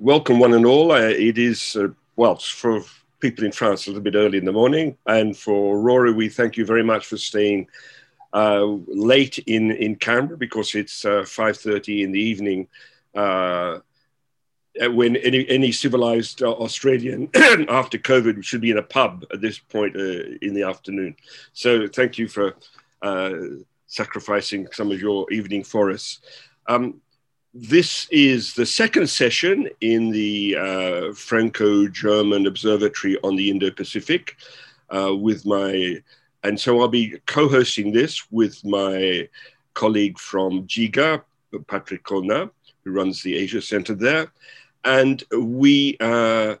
welcome one and all. Uh, it is, uh, well, for people in France, a little bit early in the morning. And for Rory, we thank you very much for staying uh, late in, in Canberra because it's uh, 5.30 in the evening uh, when any, any civilized Australian after COVID should be in a pub at this point in the afternoon. So thank you for sacrificing some of your evening for us. Um, this is the second session in the uh, Franco-German Observatory on the Indo-Pacific uh, with my, and so I'll be co-hosting this with my colleague from GIGA, Patrick Köllner, who runs the Asia Center there. And we uh,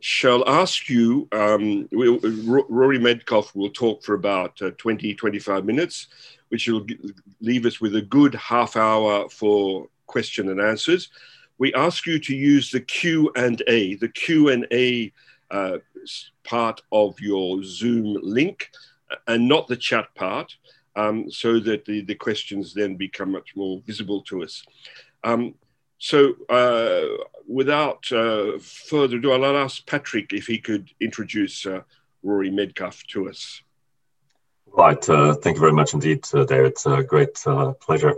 shall ask you, um, we'll, Rory Medcalf will talk for about uh, 20, 25 minutes, which will leave us with a good half hour for question and answers. We ask you to use the Q and A, the Q and A uh, part of your Zoom link, and not the chat part, um, so that the, the questions then become much more visible to us. Um, so, uh, without uh, further ado, I'll ask Patrick if he could introduce uh, Rory Medcalf to us. Right. Uh, thank you very much indeed, uh, David. It's a great pleasure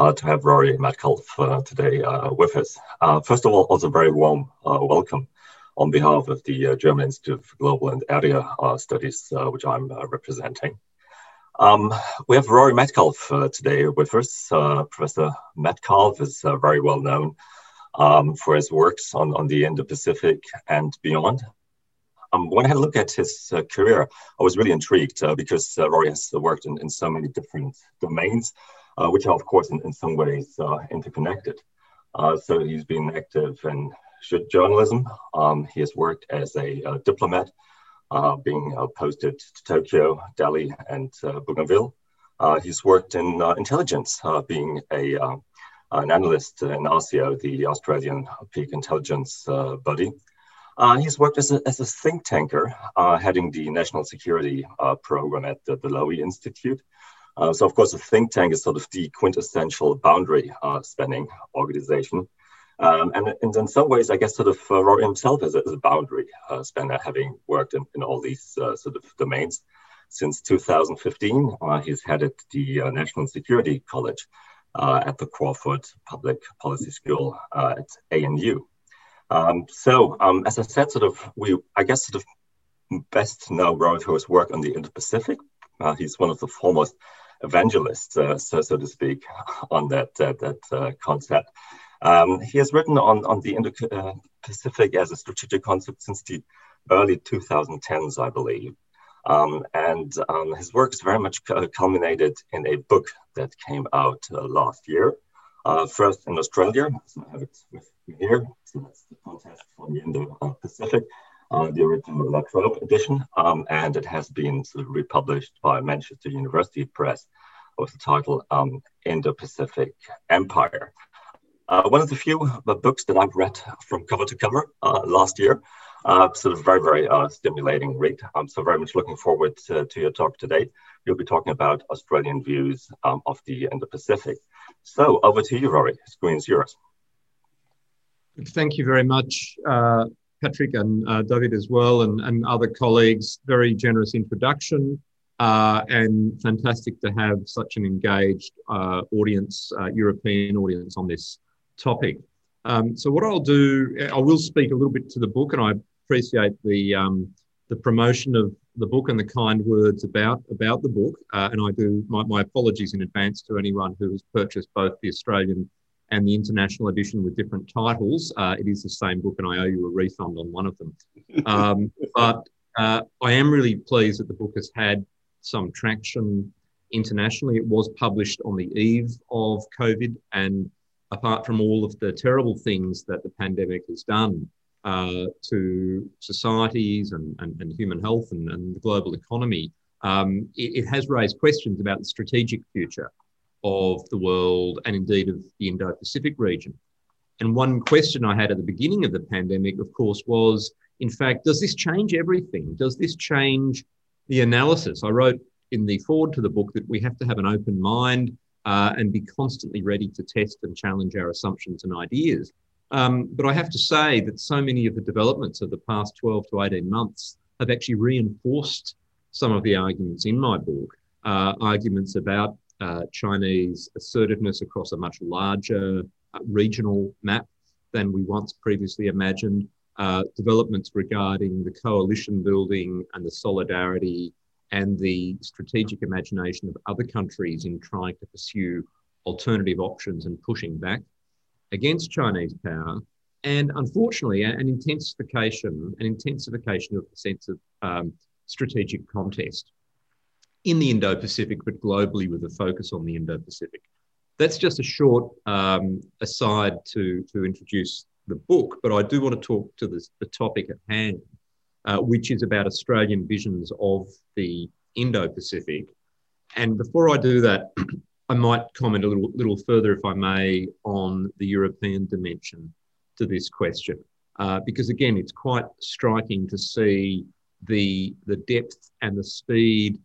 uh, to have Rory Medcalf uh, today uh, with us. Uh, first of all, also very warm uh, welcome on behalf of the uh, German Institute for Global and Area Studies, which I'm representing. Um, we have Rory Medcalf today with us. Professor Medcalf is very well known um, for his works on, on the Indo-Pacific and beyond. Um, when I had a look at his uh, career, I was really intrigued uh, because uh, Rory has worked in, in so many different domains which are of course in, in some ways uh, interconnected. Uh, so he's been active in journalism. Um, he has worked as a diplomat, being posted to Tokyo, Delhi, and Bougainville. he's worked in intelligence, being a an analyst in ASIO, the Australian Peak Intelligence uh, Body. Uh, he's worked as a, as a think tanker, uh, heading the national security program at the, the Lowy Institute. Uh, so, of course, a think tank is sort of the quintessential boundary uh, spanning organization. Um, and, and, in some ways, I guess sort of uh, Rory himself is a, is a boundary uh, spanner, having worked in, in all these uh, sort of domains. Since 2015, uh, he's headed the National Security College at the Crawford Public Policy School at ANU. Um, so, um, as I said, sort of, we, I guess, sort of best know Rory for his work on the Indo-Pacific. he's one of the foremost evangelist, uh, so, so to speak, on that that, that uh, concept. Um, he has written on, on the Indo-Pacific as a strategic concept since the early 2010s, I believe. Um, and um, his works very much culminated in a book that came out uh, last year, uh, first in Australia. So I have it with me here. So that's the context for the Indo-Pacific the original Trobe edition, um, and it has been sort of republished by Manchester University Press with the title um, Indo-Pacific Empire. Uh, one of the few uh, books that I've read from cover to cover uh, last year. Uh, sort of very, very uh, stimulating read. I'm so very much looking forward to, to, your talk today. You'll be talking about Australian views um, of the Indo-Pacific. So over to you, Rory. Screen's yours. Thank you very much, uh, Patrick and uh, David as well, and, and other colleagues. Very generous introduction, uh, and fantastic to have such an engaged uh, audience, uh, European audience, on this topic. Um, so, what I'll do, I will speak a little bit to the book, and I appreciate the um, the promotion of the book and the kind words about about the book. Uh, and I do my, my apologies in advance to anyone who has purchased both the Australian and the international edition with different titles. Uh, it is the same book, and I owe you a refund on one of them. Um, but uh, I am really pleased that the book has had some traction internationally. It was published on the eve of COVID, and apart from all of the terrible things that the pandemic has done uh, to societies and, and, and human health and, and, the global economy, um, it, it has raised questions about the strategic future of the world and indeed of the Indo Pacific region. And one question I had at the beginning of the pandemic, of course, was in fact, does this change everything? Does this change the analysis? I wrote in the forward to the book that we have to have an open mind uh, and be constantly ready to test and challenge our assumptions and ideas. Um, but I have to say that so many of the developments of the past 12 to 18 months have actually reinforced some of the arguments in my book, uh, arguments about uh, Chinese assertiveness across a much larger uh, regional map than we once previously imagined, uh, developments regarding the coalition building and the solidarity and the strategic imagination of other countries in trying to pursue alternative options and pushing back against Chinese power. And unfortunately, an intensification, an intensification of the sense of um, strategic contest in the Indo-Pacific, but globally with a focus on the Indo-Pacific. That's just a short um, aside to, to introduce the book, but I do want to talk to this, the topic at hand, uh, which is about Australian visions of the Indo Pacific. And before I do that, I might comment a little, little further, if I may, on the European dimension to this question. Uh, because again, it's quite striking to see the, the depth and the speed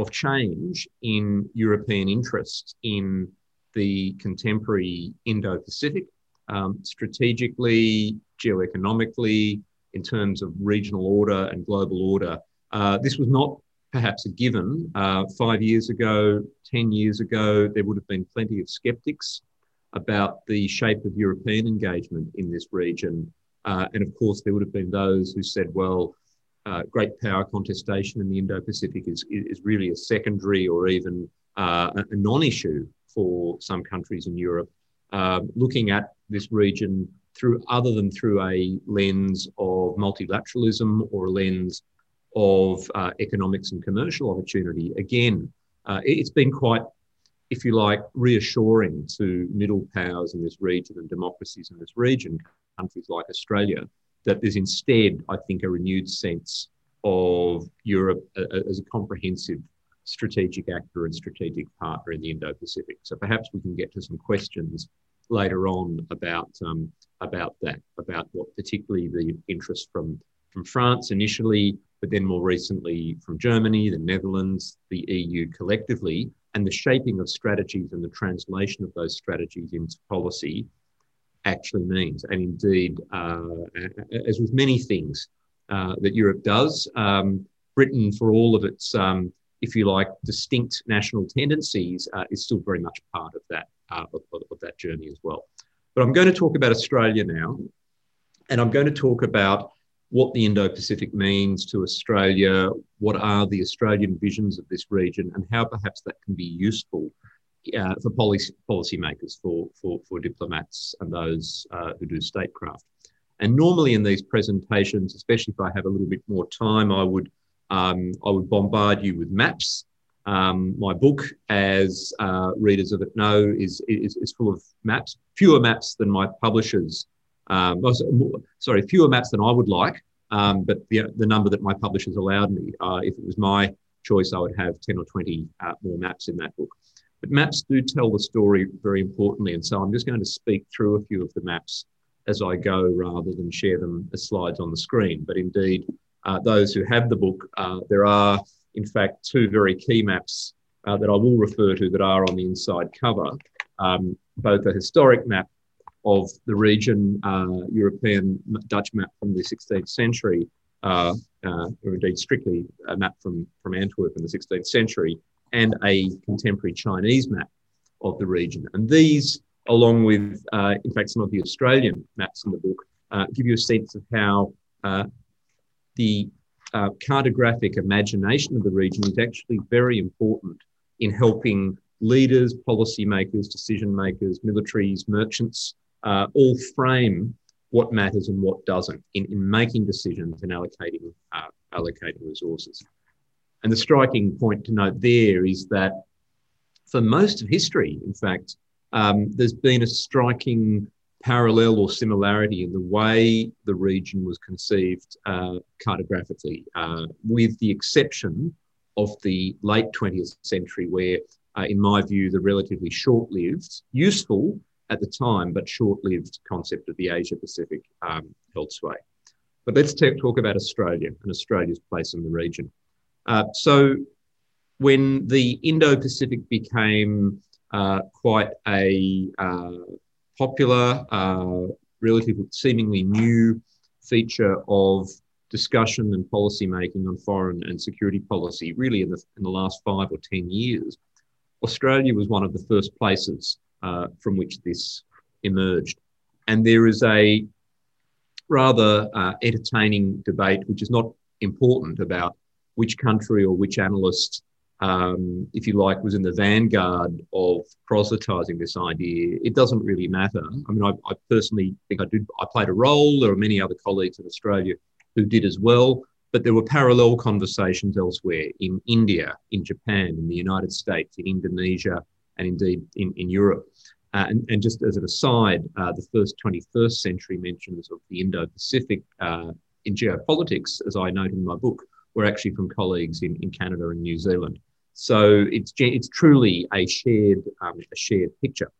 of change in European interest in the contemporary Indo Pacific, um, strategically, geoeconomically, in terms of regional order and global order. Uh, this was not perhaps a given. Uh, five years ago, 10 years ago, there would have been plenty of skeptics about the shape of European engagement in this region. Uh, and of course, there would have been those who said, well, uh, great power contestation in the Indo Pacific is, is really a secondary or even uh, a non issue for some countries in Europe. Uh, looking at this region through other than through a lens of multilateralism or a lens of uh, economics and commercial opportunity. Again, uh, it's been quite, if you like, reassuring to middle powers in this region and democracies in this region, countries like Australia, that there's instead, I think, a renewed sense of Europe as a comprehensive strategic actor and strategic partner in the Indo-Pacific. So perhaps we can get to some questions later on about um, about that, about what particularly the interest from from France initially, but then more recently from Germany, the Netherlands, the EU collectively, and the shaping of strategies and the translation of those strategies into policy actually means. And indeed, uh, as with many things uh, that Europe does, um, Britain, for all of its, um, if you like, distinct national tendencies, uh, is still very much part of that uh, of, of that journey as well. But I'm going to talk about Australia now, and I'm going to talk about what the Indo Pacific means to Australia, what are the Australian visions of this region, and how perhaps that can be useful uh, for policy policymakers, for, for, for diplomats, and those uh, who do statecraft. And normally in these presentations, especially if I have a little bit more time, I would um, I would bombard you with maps. Um, my book, as uh, readers of it know, is, is, is full of maps, fewer maps than my publishers um, sorry, fewer maps than I would like, um, but the, the number that my publishers allowed me. Uh, if it was my choice, I would have 10 or 20 uh, more maps in that book. But maps do tell the story very importantly, and so I'm just going to speak through a few of the maps as I go rather than share them as slides on the screen. But indeed, uh, those who have the book, uh, there are in fact two very key maps uh, that I will refer to that are on the inside cover, um, both a historic map of the region, uh, European Dutch map from the 16th century, uh, uh, or indeed strictly a map from, from Antwerp in the 16th century, and a contemporary Chinese map of the region. And these, along with, uh, in fact, some of the Australian maps in the book, uh, give you a sense of how uh, the cartographic imagination of the region is actually very important in helping leaders, policymakers, decision makers, militaries, merchants, uh, all frame what matters and what doesn't in, in making decisions and allocating, uh, allocating resources. And the striking point to note there is that for most of history, in fact, um, there's been a striking parallel or similarity in the way the region was conceived uh, cartographically, uh, with the exception of the late 20th century, where, uh, in my view, the relatively short lived, useful, at the time, but short-lived concept of the Asia Pacific um, held sway. But let's talk about Australia and Australia's place in the region. Uh, so when the Indo-Pacific became uh, quite a uh, popular, uh, relatively seemingly new feature of discussion and policy making on foreign and security policy, really in the, in the last five or 10 years, Australia was one of the first places uh, from which this emerged. And there is a rather uh, entertaining debate, which is not important, about which country or which analyst, um, if you like, was in the vanguard of proselytizing this idea. It doesn't really matter. I mean, I, I personally think I did. I played a role. There are many other colleagues in Australia who did as well. But there were parallel conversations elsewhere in India, in Japan, in the United States, in Indonesia, and indeed in, in Europe. Uh, and, and, just as an aside, uh, the first 21st century mentions of the Indo Pacific uh, in geopolitics, as I note in my book, were actually from colleagues in, in Canada and New Zealand. So it's, it's truly a shared, um, a shared picture.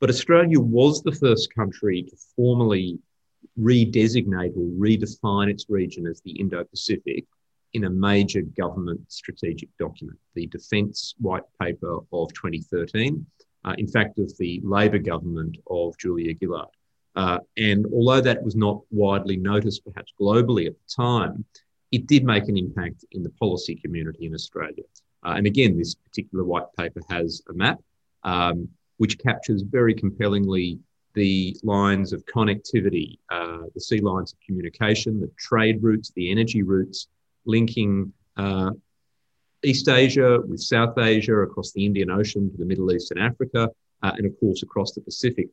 But Australia was the first country to formally redesignate or redefine its region as the Indo Pacific in a major government strategic document, the Defence White Paper of 2013, uh, in fact, of the Labor government of Julia Gillard. Uh, and although that was not widely noticed, perhaps globally at the time, it did make an impact in the policy community in Australia. Uh, and again, this particular white paper has a map um, which captures very compellingly the lines of connectivity, uh, the sea lines of communication, the trade routes, the energy routes linking uh, East Asia with South Asia, across the Indian Ocean to the Middle East and Africa, uh, and of course across the Pacific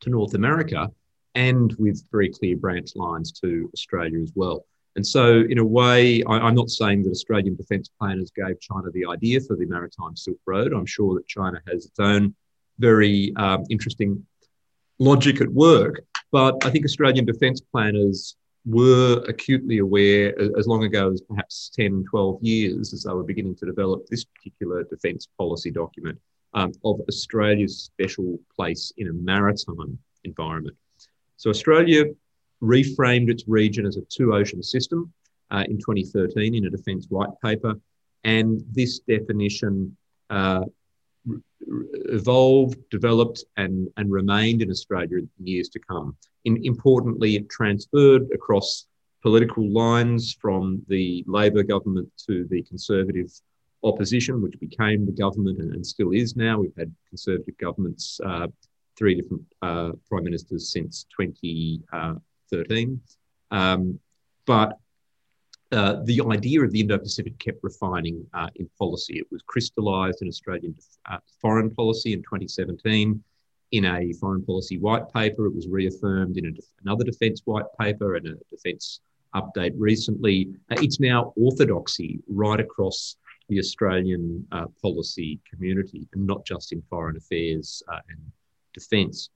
to North America, and with very clear branch lines to Australia as well. And so, in a way, I, am not saying that Australian defence planners gave China the idea for the Maritime Silk Road. I'm sure that China has its own very um, interesting logic at work. But I think Australian defence planners were acutely aware as long ago as perhaps 10, 12 years as they were beginning to develop this particular defence policy document um, of Australia's special place in a maritime environment. So Australia reframed its region as a two ocean system uh, in 2013 in a defence white paper. And this definition uh, evolved, developed, and, and remained in Australia in years to come. In, importantly, it transferred across political lines from the Labor government to the Conservative opposition, which became the government and, and still is now. We've had Conservative governments, uh, three different uh, prime ministers since 2013. Um, but uh, the idea of the Indo-Pacific kept refining uh, in policy. It was crystallised in Australian uh, foreign policy in 2017 in a foreign policy white paper. It was reaffirmed in def- another defence white paper and a defence update recently. Uh, it's now orthodoxy right across the Australian uh, policy community and not just in foreign affairs and defence.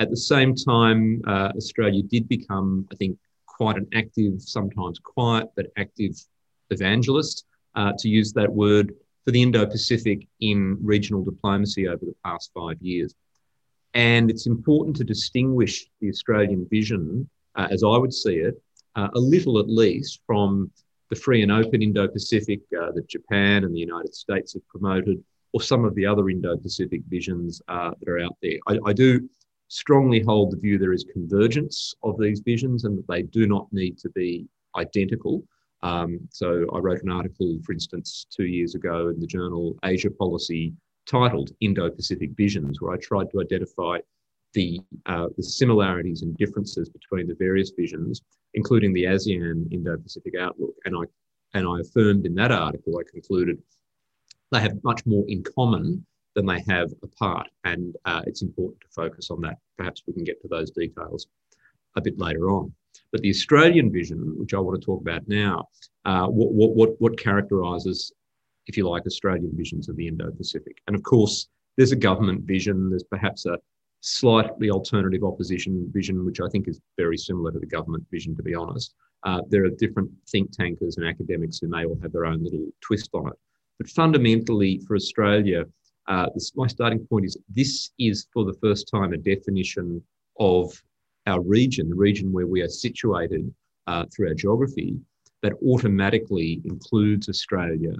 At the same time, Australia did become, I think, quite an active, sometimes quiet, but active evangelist, uh, to use that word, for the Indo Pacific in regional diplomacy over the past five years. And it's important to distinguish the Australian vision, uh, as I would see it, uh, a little at least from the free and open Indo Pacific uh, that Japan and the United States have promoted, or some of the other Indo Pacific visions uh, that are out there. I, I do strongly hold the view there is convergence of these visions and that they do not need to be identical. Um, so I wrote an article, for instance, two years ago in the journal Asia Policy titled Indo-Pacific Visions, where I tried to identify the, uh, the similarities and differences between the various visions, including the ASEAN Indo-Pacific outlook. And I, and I affirmed in that article, I concluded they have much more in common than they have apart. And uh, it's important to focus on that. Perhaps we can get to those details a bit later on. But the Australian vision, which I want to talk about now, uh, what, what, what characterises, if you like, Australian visions of the Indo-Pacific. And of course, there's a government vision. There's perhaps a slightly alternative opposition vision, which I think is very similar to the government vision, to be honest. Uh, there are different think tankers and academics who may all have their own little twist on it. But fundamentally, for Australia, uh, this, my starting point is this is for the first time a definition of our region, the region where we are situated uh, through our geography, that automatically includes Australia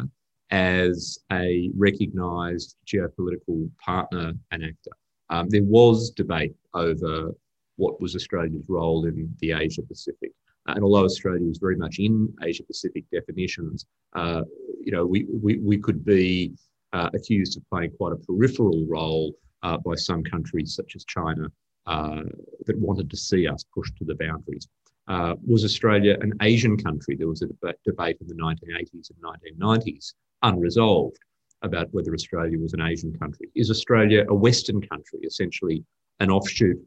as a recognised geopolitical partner and actor. Um, there was debate over what was Australia's role in the Asia Pacific. Uh, and although Australia is very much in Asia Pacific definitions, uh, you know, we, we, we could be accused of playing quite a peripheral role uh, by some countries such as China uh, that wanted to see us pushed to the boundaries. Uh, was Australia an Asian country? There was a deb- debate in the 1980s and 1990s, unresolved, about whether Australia was an Asian country. Is Australia a Western country, essentially an offshoot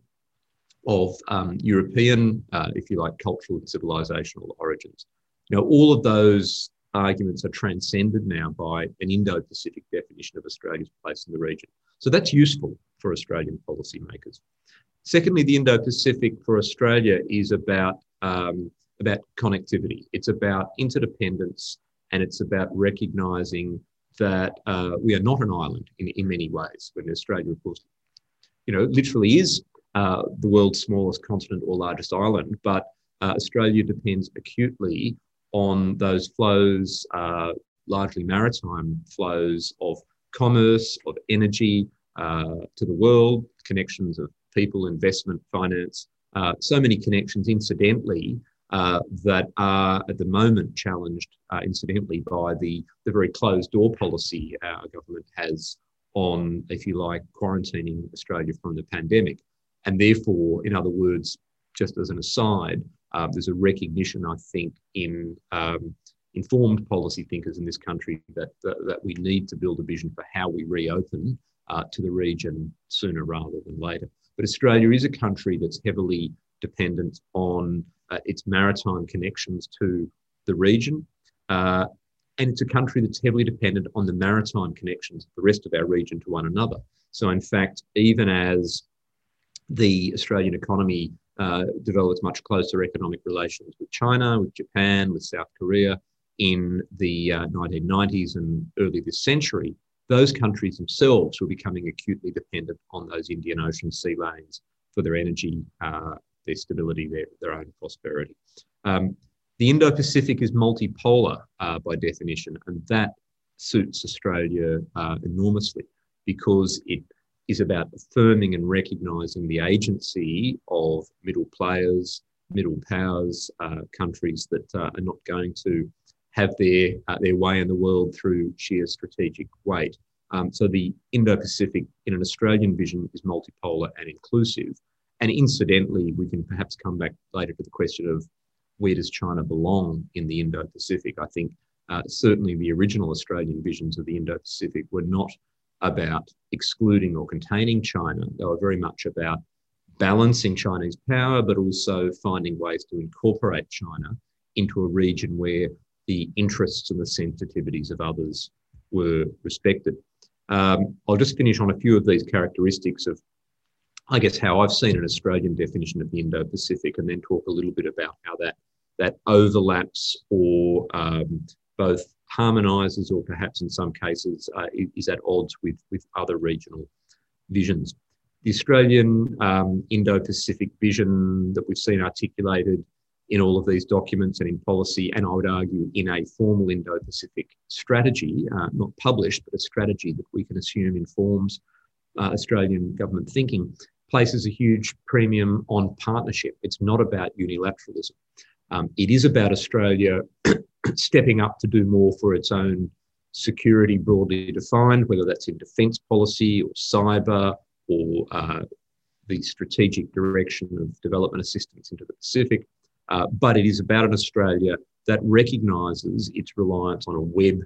of um, European, uh, if you like, cultural and civilizational origins? Now, all of those arguments are transcended now by an Indo Pacific definition of Australia's place in the region. So that's useful for Australian policymakers. Secondly, the Indo Pacific for Australia is about, um, about connectivity, it's about interdependence, and it's about recognizing that uh, we are not an island in, in many ways. When Australia, of course, you know, literally is uh, the world's smallest continent or largest island, but uh, Australia depends acutely on those flows, uh, largely maritime flows of commerce, of energy uh, to the world, connections of people, investment, finance, uh, so many connections, incidentally, uh, that are at the moment challenged, uh, incidentally, by the, the very closed door policy our government has on, if you like, quarantining Australia from the pandemic. And therefore, in other words, just as an aside, uh, there's a recognition, I think, in um, informed policy thinkers in this country that, that, we need to build a vision for how we reopen uh, to the region sooner rather than later. But Australia is a country that's heavily dependent on uh, its maritime connections to the region. Uh, and it's a country that's heavily dependent on the maritime connections of the rest of our region to one another. So, in fact, even as the Australian economy uh, develops much closer economic relations with China, with Japan, with South Korea in the 1990s uh, and early this century, those countries themselves were becoming acutely dependent on those Indian Ocean sea lanes for their energy, uh, their stability, their, their own prosperity. Um, the Indo Pacific is multipolar uh, by definition, and that suits Australia uh, enormously because it is about affirming and recognising the agency of middle players, middle powers, uh, countries that uh, are not going to have their uh, their way in the world through sheer strategic weight. Um, so the Indo-Pacific, in an Australian vision, is multipolar and inclusive. And incidentally, we can perhaps come back later to the question of where does China belong in the Indo-Pacific. I think uh, certainly the original Australian visions of the Indo-Pacific were not about excluding or containing China. They were very much about balancing Chinese power, but also finding ways to incorporate China into a region where the interests and the sensitivities of others were respected. Um, I'll just finish on a few of these characteristics of, I guess, how I've seen an Australian definition of the Indo-Pacific, and then talk a little bit about how that that overlaps or um, both harmonises or perhaps in some cases uh, is at odds with, with other regional visions. The Australian um, Indo-Pacific vision that we've seen articulated in all of these documents and in policy, and I would argue in a formal Indo Pacific strategy, uh, not published, but a strategy that we can assume informs uh, Australian government thinking, places a huge premium on partnership. It's not about unilateralism. Um, it is about Australia stepping up to do more for its own security broadly defined, whether that's in defence policy or cyber or uh, the strategic direction of development assistance into the Pacific. Uh, but it is about an Australia that recognises its reliance on a web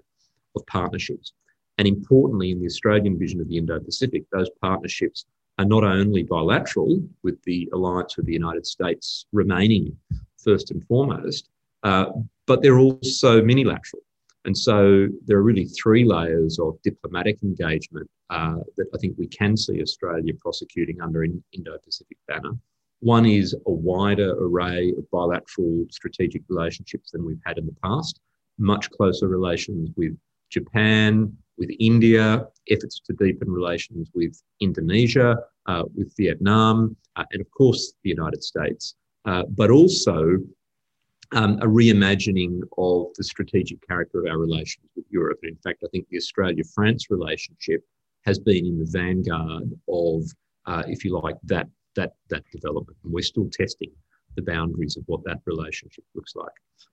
of partnerships. And importantly, in the Australian vision of the Indo Pacific, those partnerships are not only bilateral, with the alliance with the United States remaining first and foremost, uh, but they're also minilateral. And so there are really three layers of diplomatic engagement uh, that I think we can see Australia prosecuting under an Indo Pacific banner. One is a wider array of bilateral strategic relationships than we've had in the past, much closer relations with Japan, with India, efforts to deepen relations with Indonesia, uh, with Vietnam, uh, and of course the United States, uh, but also um, a reimagining of the strategic character of our relations with Europe. And in fact, I think the Australia France relationship has been in the vanguard of, uh, if you like, that that, that development. And we're still testing the boundaries of what that relationship looks like.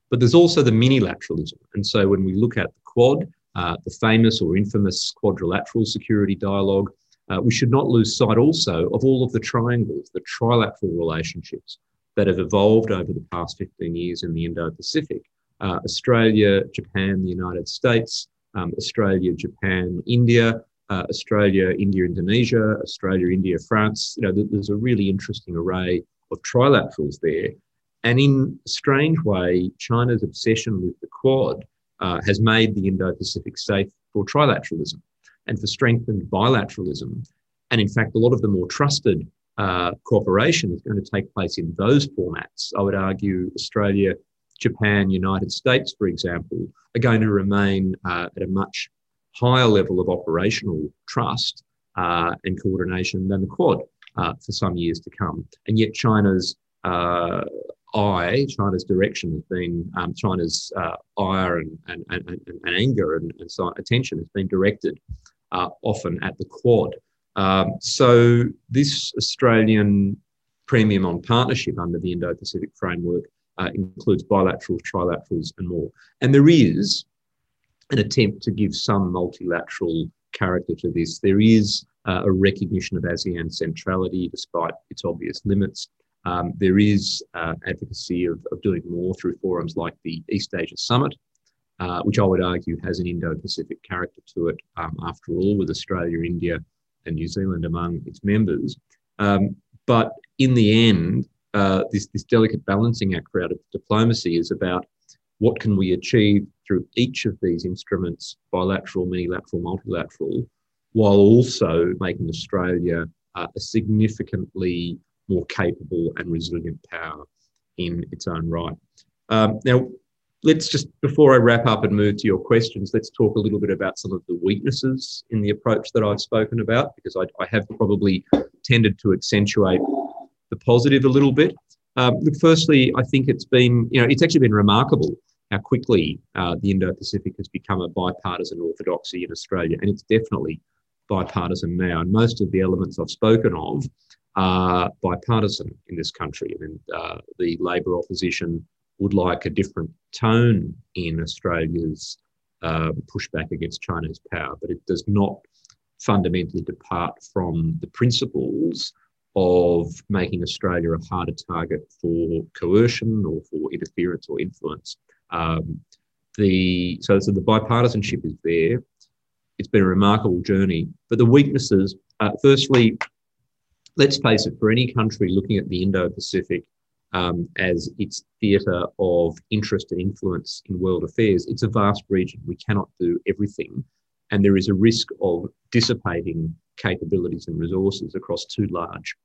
But there's also the minilateralism. And so when we look at the Quad, uh, the famous or infamous quadrilateral security dialogue, uh, we should not lose sight also of all of the triangles, the trilateral relationships that have evolved over the past 15 years in the Indo Pacific. Uh, Australia, Japan, the United States, um, Australia, Japan, India, uh, Australia, India, Indonesia, Australia, India, France. You know, there's a really interesting array of trilaterals there. And in a strange way, China's obsession with the Quad uh, has made the Indo Pacific safe for trilateralism and for strengthened bilateralism. And in fact, a lot of the more trusted uh, cooperation is going to take place in those formats. I would argue Australia, Japan, United States, for example, are going to remain uh, at a much higher level of operational trust uh, and coordination than the Quad uh, for some years to come. And yet, China's uh, eye, China's direction has been, um, China's ire and, and, and, and anger and, so attention has been directed often at the Quad. Um, so, this Australian premium on partnership under the Indo Pacific framework uh, includes bilaterals, trilaterals, and more. And there is an attempt to give some multilateral character to this. There is uh, a recognition of ASEAN centrality despite its obvious limits. Um, there is uh, advocacy of, of, doing more through forums like the East Asia Summit, uh, which I would argue has an Indo Pacific character to it, um, after all, with Australia, India, and New Zealand among its members. Um, but in the end, uh, this, this delicate balancing act for out of diplomacy is about what can we achieve through each of these instruments, bilateral, minilateral, multilateral, while also making Australia uh, a significantly more capable and resilient power in its own right. Um, now, let's just, before I wrap up and move to your questions, let's talk a little bit about some of the weaknesses in the approach that I've spoken about, because I, I have probably tended to accentuate the positive a little bit. Um, firstly, I think it's been, you know, it's actually been remarkable how quickly uh, the Indo Pacific has become a bipartisan orthodoxy in Australia, and it's definitely bipartisan now. And most of the elements I've spoken of are bipartisan in this country. I mean, uh, the Labor opposition would like a different tone in Australia's uh, pushback against China's power, but it does not fundamentally depart from the principles of making Australia a harder target for coercion or for interference or influence. Um, the so, so the bipartisanship is there. It's been a remarkable journey, but the weaknesses. Uh, firstly, let's face it. For any country looking at the Indo-Pacific um, as its theatre of interest and influence in world affairs, it's a vast region. We cannot do everything, and there is a risk of dissipating capabilities and resources across too large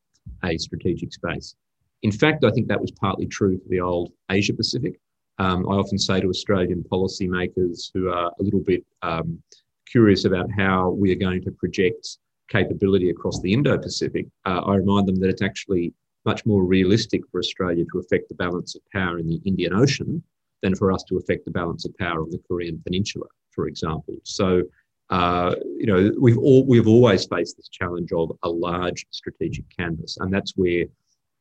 a strategic space. In fact, I think that was partly true for the old Asia Pacific. Um, I often say to Australian policymakers who are a little bit um, curious about how we are going to project capability across the Indo Pacific, uh, I remind them that it's actually much more realistic for Australia to affect the balance of power in the Indian Ocean than for us to affect the balance of power on the Korean Peninsula, for example. So, uh, you know, we've all we've always faced this challenge of a large strategic canvas, and that's where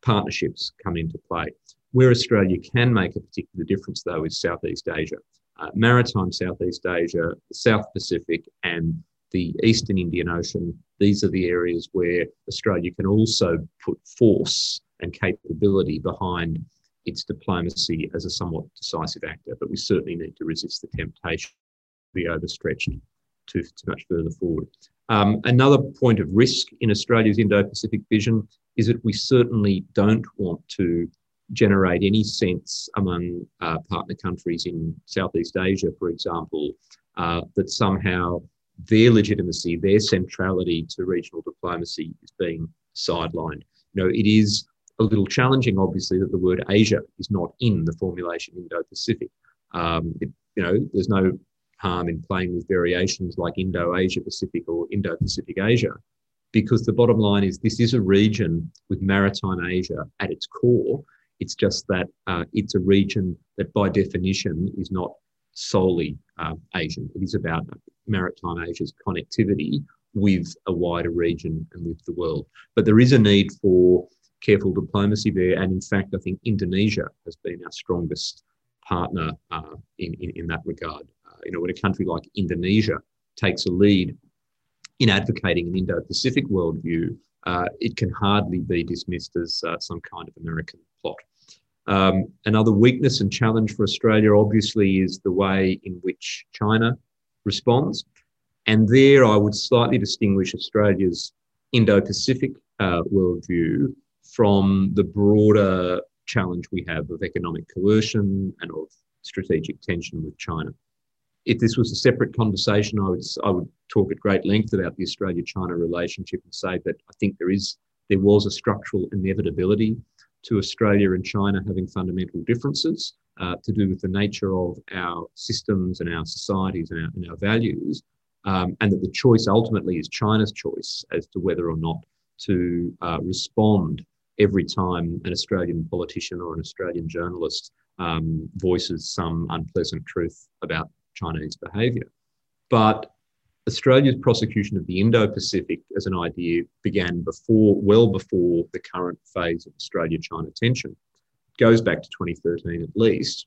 partnerships come into play. Where Australia can make a particular difference, though, is Southeast Asia. Uh, maritime Southeast Asia, South Pacific, and the Eastern Indian Ocean. These are the areas where Australia can also put force and capability behind its diplomacy as a somewhat decisive actor. But we certainly need to resist the temptation to be overstretched too, too much further forward. Um, another point of risk in Australia's Indo Pacific vision is that we certainly don't want to generate any sense among uh, partner countries in Southeast Asia, for example, uh, that somehow their legitimacy, their centrality to regional diplomacy is being sidelined. You know, it is a little challenging, obviously, that the word Asia is not in the formulation Indo-Pacific. Um, it, you know, there's no harm in playing with variations like Indo-Asia Pacific or Indo-Pacific Asia, because the bottom line is this is a region with maritime Asia at its core, it's just that uh, it's a region that, by definition, is not solely uh, Asian. It is about maritime Asia's connectivity with a wider region and with the world. But there is a need for careful diplomacy there. And in fact, I think Indonesia has been our strongest partner uh, in, in, in, that regard. Uh, you know, when a country like Indonesia takes a lead in advocating an Indo-Pacific worldview, uh, it can hardly be dismissed as uh, some kind of American plot. Um, another weakness and challenge for Australia, obviously, is the way in which China responds. And there I would slightly distinguish Australia's Indo Pacific uh, worldview from the broader challenge we have of economic coercion and of strategic tension with China. If this was a separate conversation, I would, I would talk at great length about the Australia-China relationship and say that I think there is there was a structural inevitability to Australia and China having fundamental differences uh, to do with the nature of our systems and our societies and our, and our values, um, and that the choice ultimately is China's choice as to whether or not to uh, respond every time an Australian politician or an Australian journalist um, voices some unpleasant truth about Chinese behaviour. But Australia's prosecution of the Indo-Pacific as an idea began before, well before the current phase of Australia-China tension. Goes back to 2013 at least,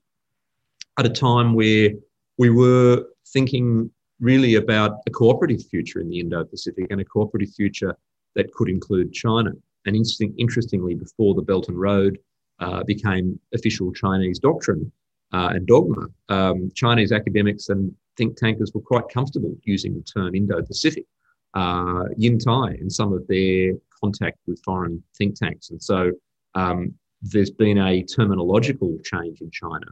at a time where we were thinking really about a cooperative future in the Indo-Pacific and a cooperative future that could include China. And interesting, interestingly, before the Belt and Road uh, became official Chinese doctrine uh, and dogma, um, Chinese academics and think tankers were quite comfortable using the term Indo-Pacific, uh, Yin Tai, in some of their contact with foreign think tanks. And so um, there's been a terminological change in China.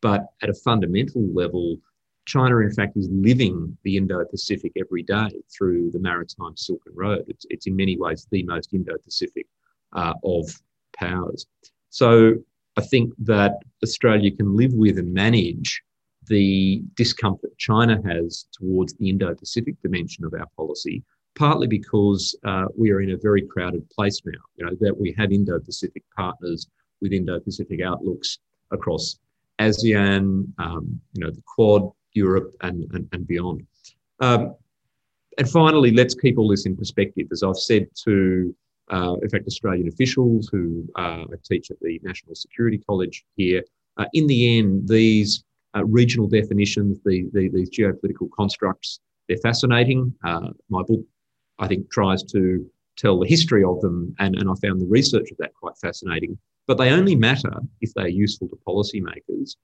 But at a fundamental level, China, in fact, is living the Indo Pacific every day through the maritime Silken Road. It's, it's in many ways the most Indo Pacific uh, of powers. So I think that Australia can live with and manage the discomfort China has towards the Indo Pacific dimension of our policy, partly because uh, we are in a very crowded place now, you know, that we have Indo Pacific partners with Indo Pacific outlooks across ASEAN, um, you know, the Quad, Europe, and, and, and beyond. Um, and finally, let's keep all this in perspective. As I've said to, uh, in fact, Australian officials who uh, teach at the National Security College here, uh, in the end, these uh, regional definitions, the, the, these geopolitical constructs, they're fascinating. Uh, my book, I think, tries to tell the history of them, and, and I found the research of that quite fascinating. But they only matter if they're useful to policymakers,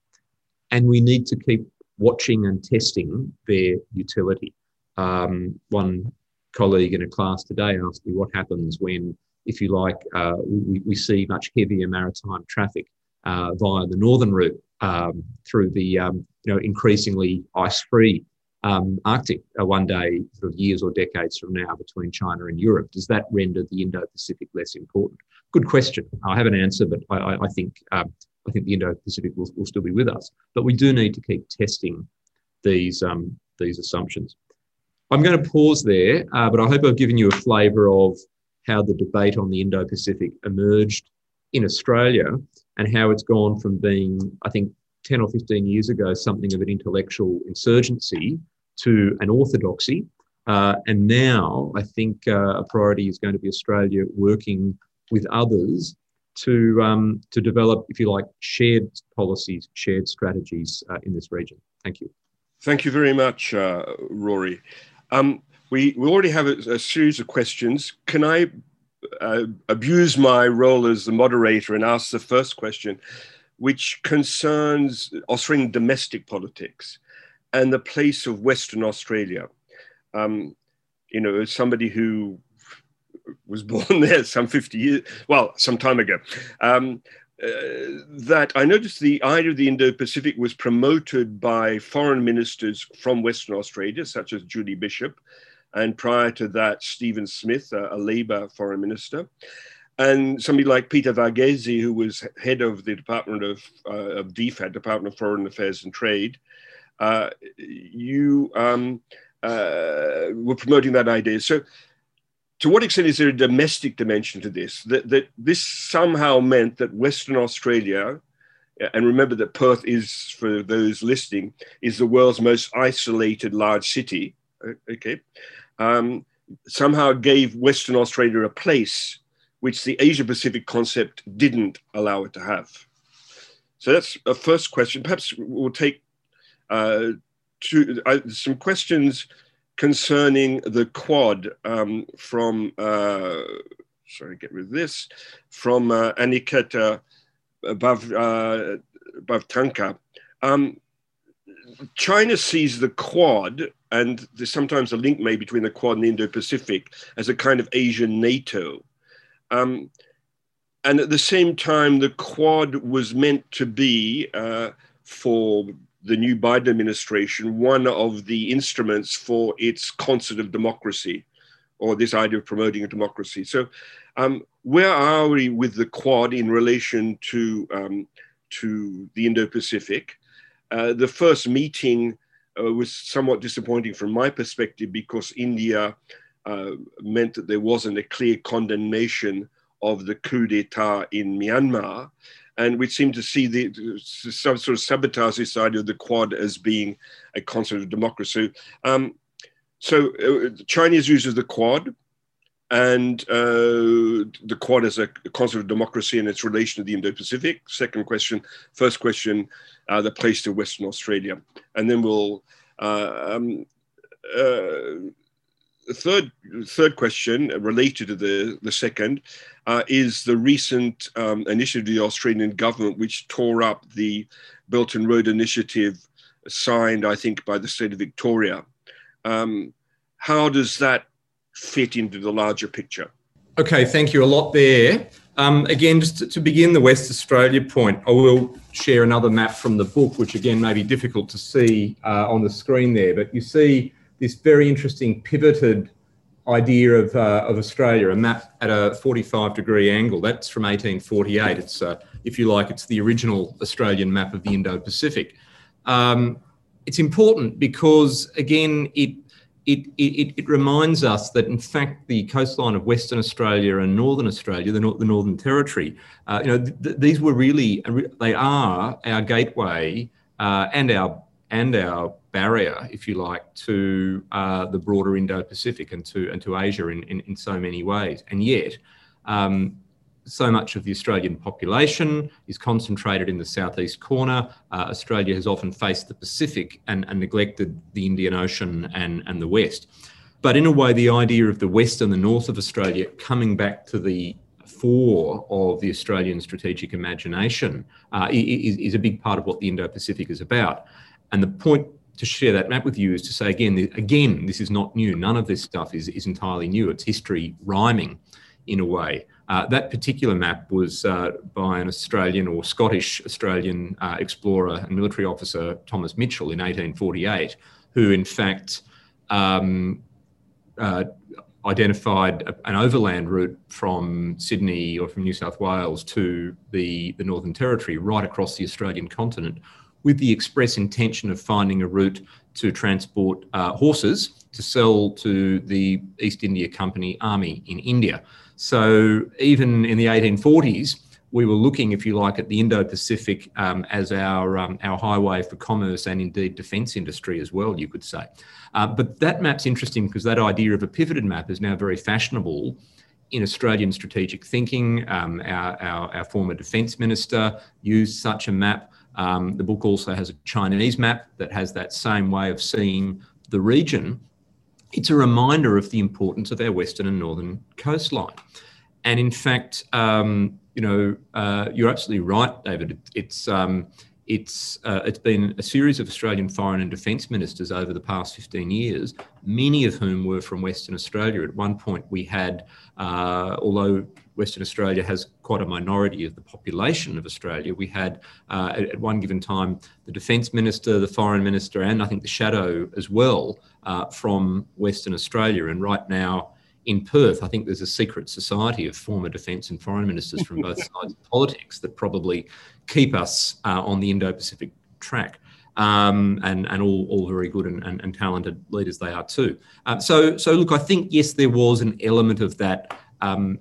and we need to keep watching and testing their utility. Um, one colleague in a class today asked me what happens when, if you like, uh, we, we see much heavier maritime traffic uh, via the northern route um, through the um, you know increasingly ice-free um, Arctic one day, sort of years or decades from now, between China and Europe. Does that render the Indo-Pacific less important? Good question. I have an answer, but I, I think um, I think the Indo-Pacific will, will still be with us. But we do need to keep testing these um, these assumptions. I'm going to pause there, uh, but I hope I've given you a flavour of how the debate on the Indo-Pacific emerged in Australia and how it's gone from being, I think, 10 or 15 years ago, something of an intellectual insurgency to an orthodoxy. Uh, and now I think uh, a priority is going to be Australia working with others to, um, to develop, if you like, shared policies, shared strategies uh, in this region. Thank you. Thank you very much, uh, Rory. Um, we, we already have a, a series of questions. Can I uh, abuse my role as the moderator and ask the first question, which concerns Australian domestic politics and the place of Western Australia. Um, you know, somebody who was born there some 50 years, well, some time ago, um, uh, that I noticed the idea of the Indo Pacific was promoted by foreign ministers from Western Australia, such as Julie Bishop, and prior to that, Stephen Smith, a, a Labor foreign minister, and somebody like Peter Varghese, who was head of the Department of, uh, of DFAT, Department of Foreign Affairs and Trade. Uh, you um, uh, were promoting that idea. So, to what extent is there a domestic dimension to this? That, that this somehow meant that Western Australia, and remember that Perth is, for those listening, is the world's most isolated large city. Okay, um, somehow gave Western Australia a place which the Asia Pacific concept didn't allow it to have. So that's a first question. Perhaps we'll take uh, two, uh, some questions concerning the quad um, from, uh, sorry, get rid of this, from uh, Aniketa above, uh, above Tanka. Um, China sees the Quad, and there's sometimes a link made between the Quad and the Indo-Pacific as a kind of Asian NATO. Um, and at the same time, the Quad was meant to be uh, for the new Biden administration one of the instruments for its concert of democracy, or this idea of promoting a democracy. So, um, where are we with the Quad in relation to um, to the Indo-Pacific? Uh, the first meeting uh, was somewhat disappointing from my perspective because India uh, meant that there wasn't a clear condemnation of the coup d'etat in Myanmar. And we seem to see the some sort of sabotage this idea of the Quad as being a concept of democracy. Um, so uh, Chinese uses the Quad, and uh, the Quad as a concept of democracy and its relation to the Indo-Pacific. Second question. First question, uh, the place to Western Australia, and then we'll. Uh, um, uh, third third question related to the the second uh, is the recent um, initiative of the Australian government, which tore up the Belt and Road Initiative signed, I think, by the state of Victoria. Um, how does that fit into the larger picture? Okay, thank you. A lot there. Um, again, just to, begin the West Australia point, I will share another map from the book, which again may be difficult to see uh, on the screen there, but you see this very interesting pivoted idea of, uh, of Australia, a map at a 45 degree angle. That's from 1848. It's, uh, if you like, it's the original Australian map of the Indo-Pacific. Um, it's important because, again, it, it, it, it, reminds us that, in fact, the coastline of Western Australia and Northern Australia, the, the Northern Territory, uh, you know, th- th- these were really, they are our gateway uh, and our and our barrier, if you like, to uh, the broader Indo-Pacific and to and to Asia in, in, in so many ways. And yet, um, so much of the Australian population is concentrated in the southeast corner. Uh, Australia has often faced the Pacific and, and, neglected the Indian Ocean and, and the West. But in a way, the idea of the West and the North of Australia coming back to the fore of the Australian strategic imagination uh, is, is a big part of what the Indo-Pacific is about. And the point to share that map with you is to say again, again, this is not new. None of this stuff is, is entirely new. It's history rhyming in a way. Uh, that particular map was uh, by an Australian or Scottish Australian uh, explorer and military officer, Thomas Mitchell, in 1848, who in fact um, uh, identified an overland route from Sydney or from New South Wales to the, the Northern Territory right across the Australian continent with the express intention of finding a route to transport uh, horses to sell to the East India Company Army in India. So even in the 1840s, we were looking, if you like, at the Indo-Pacific um, as our um, our highway for commerce and indeed defence industry as well. You could say, uh, but that map's interesting because that idea of a pivoted map is now very fashionable in Australian strategic thinking. Um, our, our, our former defence minister used such a map. Um, the book also has a Chinese map that has that same way of seeing the region. It's a reminder of the importance of our western and northern coastline. And in fact, um, you know, uh, you're absolutely right, David. It's um, it's uh, it's been a series of Australian foreign and defence ministers over the past 15 years, many of whom were from Western Australia. At one point, we had, uh, although Western Australia has quite a minority of the population of Australia. We had uh, at, at, one given time the defence minister, the foreign minister, and I think the shadow as well uh, from Western Australia. And right now in Perth, I think there's a secret society of former defence and foreign ministers from both sides of politics that probably keep us uh, on the Indo-Pacific track. Um, and, and all, all very good and, and, and talented leaders they are too. Uh, so, so look, I think yes, there was an element of that um,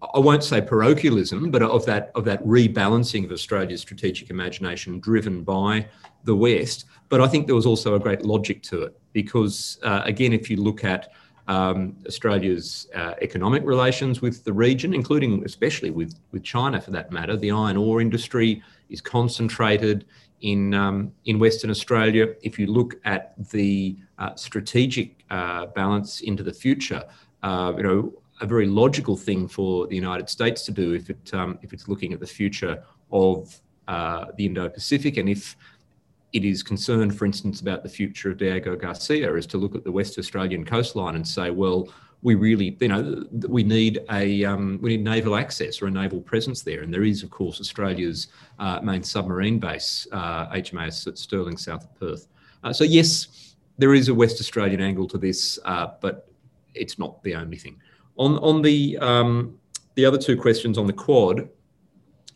I won't say parochialism, but of that of that rebalancing of Australia's strategic imagination driven by the West. But I think there was also a great logic to it because, uh, again, if you look at um, Australia's uh, economic relations with the region, including especially with, with China for that matter. The iron ore industry is concentrated in, um, in Western Australia. If you look at the uh, strategic uh, balance into the future, uh, you know, a very logical thing for the United States to do if it um, if it's looking at the future of uh, the Indo-Pacific and if it is concerned, for instance, about the future of Diego Garcia, is to look at the West Australian coastline and say, well, we really, you know, we need a um, we need naval access or a naval presence there, and there is, of course, Australia's uh, main submarine base, uh, HMAS Stirling, south of Perth. Uh, so yes, there is a West Australian angle to this, uh, but it's not the only thing. On the um, the other two questions on the Quad,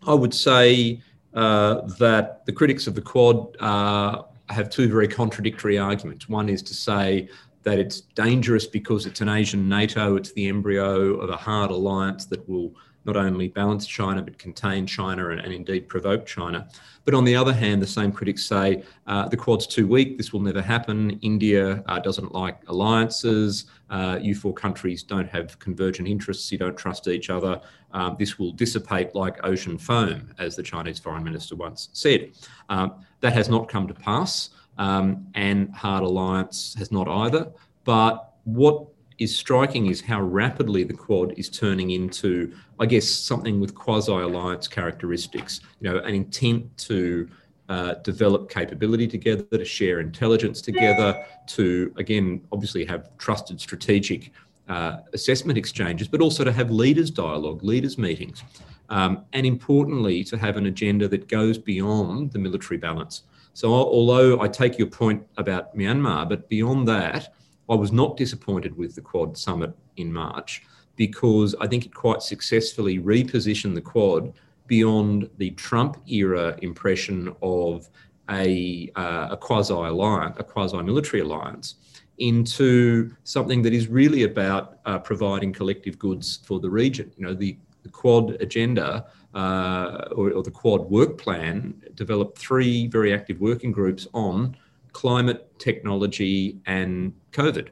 I would say uh, that the critics of the Quad uh, have two very contradictory arguments. One is to say that it's dangerous because it's an Asian NATO, it's the embryo of a hard alliance that will not only balance China but contain China and, and indeed provoke China. But on the other hand, the same critics say uh, the Quad's too weak, this will never happen. India uh, doesn't like alliances. Uh, you four countries don't have convergent interests, you don't trust each other. Um, this will dissipate like ocean foam, as the Chinese foreign minister once said. Um, that has not come to pass, um, and hard alliance has not either. But what is striking is how rapidly the Quad is turning into, I guess, something with quasi-alliance characteristics. You know, an intent to uh, develop capability together, to share intelligence together, to again, obviously have trusted strategic uh, assessment exchanges, but also to have leaders dialogue, leaders meetings, um, and importantly, to have an agenda that goes beyond the military balance. So, although I take your point about Myanmar, but beyond that, I was not disappointed with the Quad summit in March because I think it quite successfully repositioned the Quad beyond the Trump era impression of a, uh, a quasi alliance, a quasi military alliance, into something that is really about uh, providing collective goods for the region. You know, the, the Quad agenda uh, or, or, the Quad work plan developed three very active working groups on climate, technology, and COVID.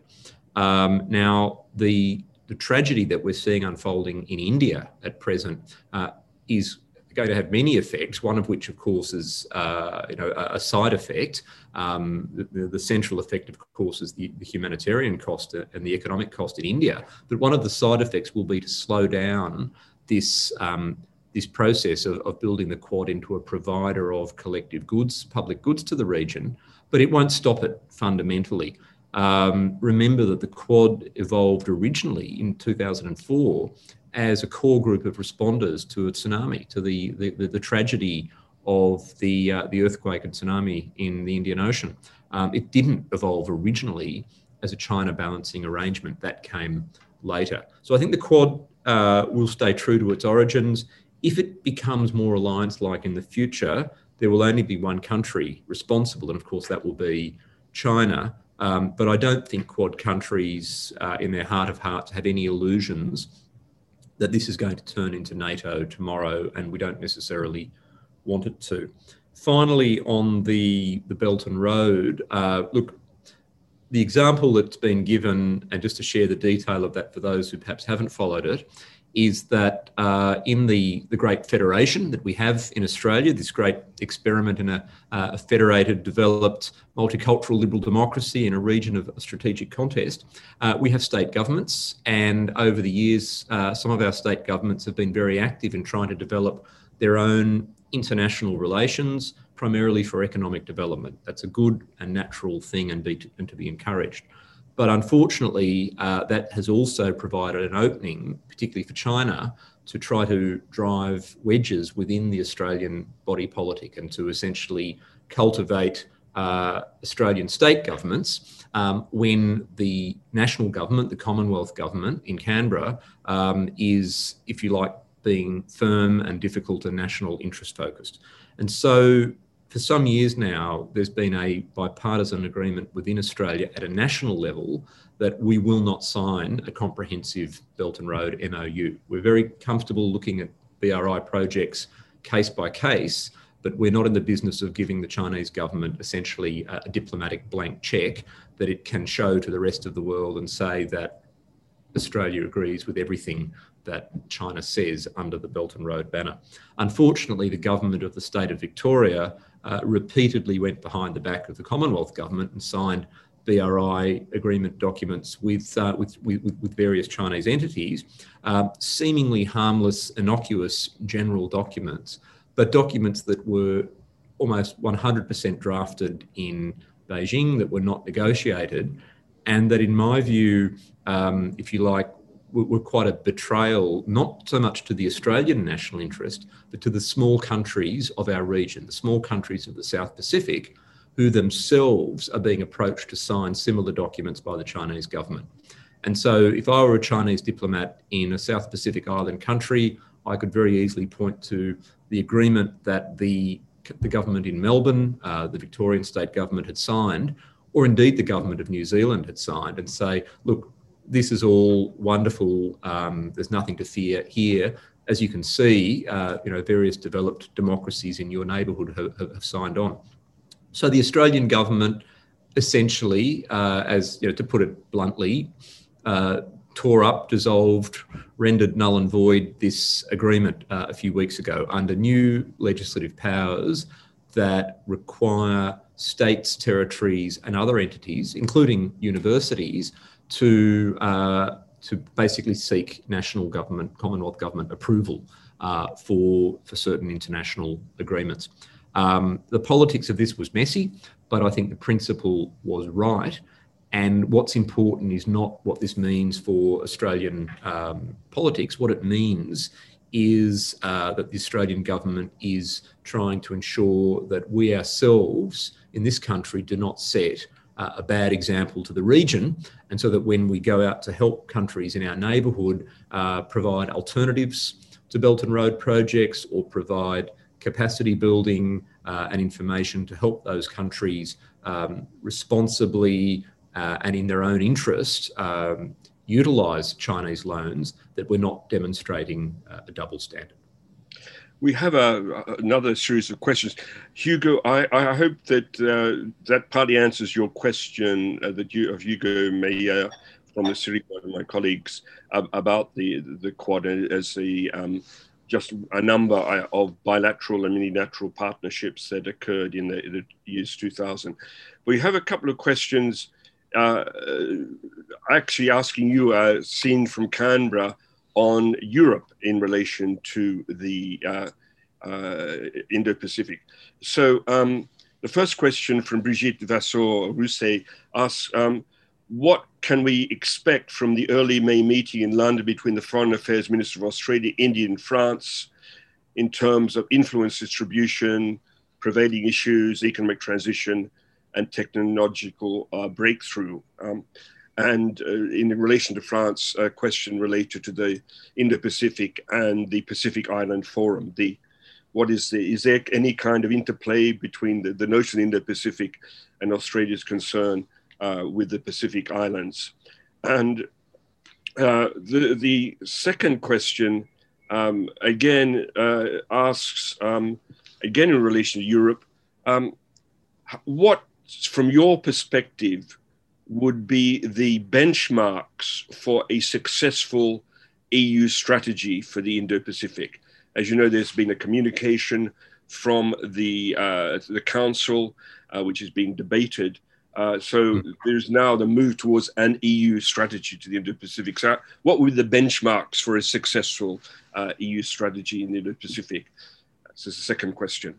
Um, now, the, the tragedy that we're seeing unfolding in India at present uh, is going to have many effects. One of which, of course, is uh, you know a, side effect. Um, the, the, central effect, of course, is the, the, humanitarian cost and the economic cost in India. But one of the side effects will be to slow down this. Um, this process of, of building the Quad into a provider of collective goods, public goods to the region, but it won't stop it fundamentally. Um, remember that the Quad evolved originally in 2004 as a core group of responders to a tsunami, to the, the, the, tragedy of the, uh, the earthquake and tsunami in the Indian Ocean. Um, it didn't evolve originally as a China balancing arrangement, that came later. So I think the Quad uh, will stay true to its origins. If it becomes more alliance like in the future, there will only be one country responsible, and of course that will be China. Um, but I don't think Quad countries, uh, in their heart of hearts, have any illusions that this is going to turn into NATO tomorrow, and we don't necessarily want it to. Finally, on the, the Belt and Road, uh, look, the example that's been given, and just to share the detail of that for those who perhaps haven't followed it, is that uh, in the, the great federation that we have in Australia, this great experiment in a, uh, a, federated, developed, multicultural liberal democracy in a region of strategic contest, uh, we have state governments. And over the years, uh, some of our state governments have been very active in trying to develop their own international relations, primarily for economic development. That's a good and natural thing and, be to, and to be encouraged. But unfortunately, uh, that has also provided an opening, particularly for China, to try to drive wedges within the Australian body politic and to essentially cultivate uh, Australian state governments um, when the national government, the Commonwealth government in Canberra, um, is, if you like, being firm and difficult and national interest focused. And so for some years now, there's been a bipartisan agreement within Australia at a national level that we will not sign a comprehensive Belt and Road MOU. We're very comfortable looking at BRI projects case by case, but we're not in the business of giving the Chinese government essentially a, diplomatic blank check that it can show to the rest of the world and say that Australia agrees with everything that China says under the Belt and Road banner. Unfortunately, the government of the state of Victoria uh, repeatedly went behind the back of the Commonwealth government and signed BRI agreement documents with, uh, with, with, with, various Chinese entities, uh, seemingly harmless, innocuous general documents, but documents that were almost 100% drafted in Beijing, that were not negotiated, and that, in my view, um, if you like, were quite a betrayal, not so much to the Australian national interest, but to the small countries of our region, the small countries of the South Pacific, who themselves are being approached to sign similar documents by the Chinese government. And so, if I were a Chinese diplomat in a South Pacific island country, I could very easily point to the agreement that the, the government in Melbourne, uh, the Victorian state government, had signed, or indeed the government of New Zealand had signed, and say, look, this is all wonderful. Um, there's nothing to fear here. As you can see, uh, you know, various developed democracies in your neighbourhood have, have, signed on. So the Australian government essentially, uh, as you know, to put it bluntly, uh, tore up, dissolved, rendered null and void this agreement uh, a few weeks ago under new legislative powers that require states, territories, and other entities, including universities, to uh, to basically seek national government, Commonwealth government approval uh, for for certain international agreements. Um, the politics of this was messy, but I think the principle was right. And what's important is not what this means for Australian um, politics. What it means is uh, that the Australian government is trying to ensure that we ourselves in this country do not set uh, a bad example to the region, and so that when we go out to help countries in our neighbourhood uh, provide alternatives to Belt and Road projects or provide capacity building uh, and information to help those countries um, responsibly uh, and in their own interest um, utilise Chinese loans, that we're not demonstrating uh, a double standard we have a, another series of questions. Hugo, I, I hope that uh, that partly answers your question uh, that you of Hugo Meijer from the City of my colleagues about the the Quad as the um, just a number uh, of bilateral and unilateral partnerships that occurred in the, the years 2000. We have a couple of questions uh, actually asking you a uh, scene from Canberra on Europe in relation to the uh, uh, Indo-Pacific. So um, the first question from Brigitte Vasseur-Rousset asks, um, what can we expect from the early May meeting in London between the Foreign Affairs Minister of Australia, India, and France in terms of influence distribution, prevailing issues, economic transition, and technological uh, breakthrough? Um, and uh, in relation to France, a question related to the Indo-Pacific and the Pacific Island Forum. The what is the is there any kind of interplay between the, the notion of Indo-Pacific and Australia's concern uh, with the Pacific Islands? And uh, the the second question um, again uh, asks um, again in relation to Europe, um, what from your perspective would be the benchmarks for a successful EU strategy for the Indo-Pacific. As you know, there's been a communication from the uh, the council, uh, which is being debated. Uh, so mm. there's now the move towards an EU strategy to the Indo-Pacific. So, what would be the benchmarks for a successful uh, EU strategy in the Indo-Pacific? This is the second question.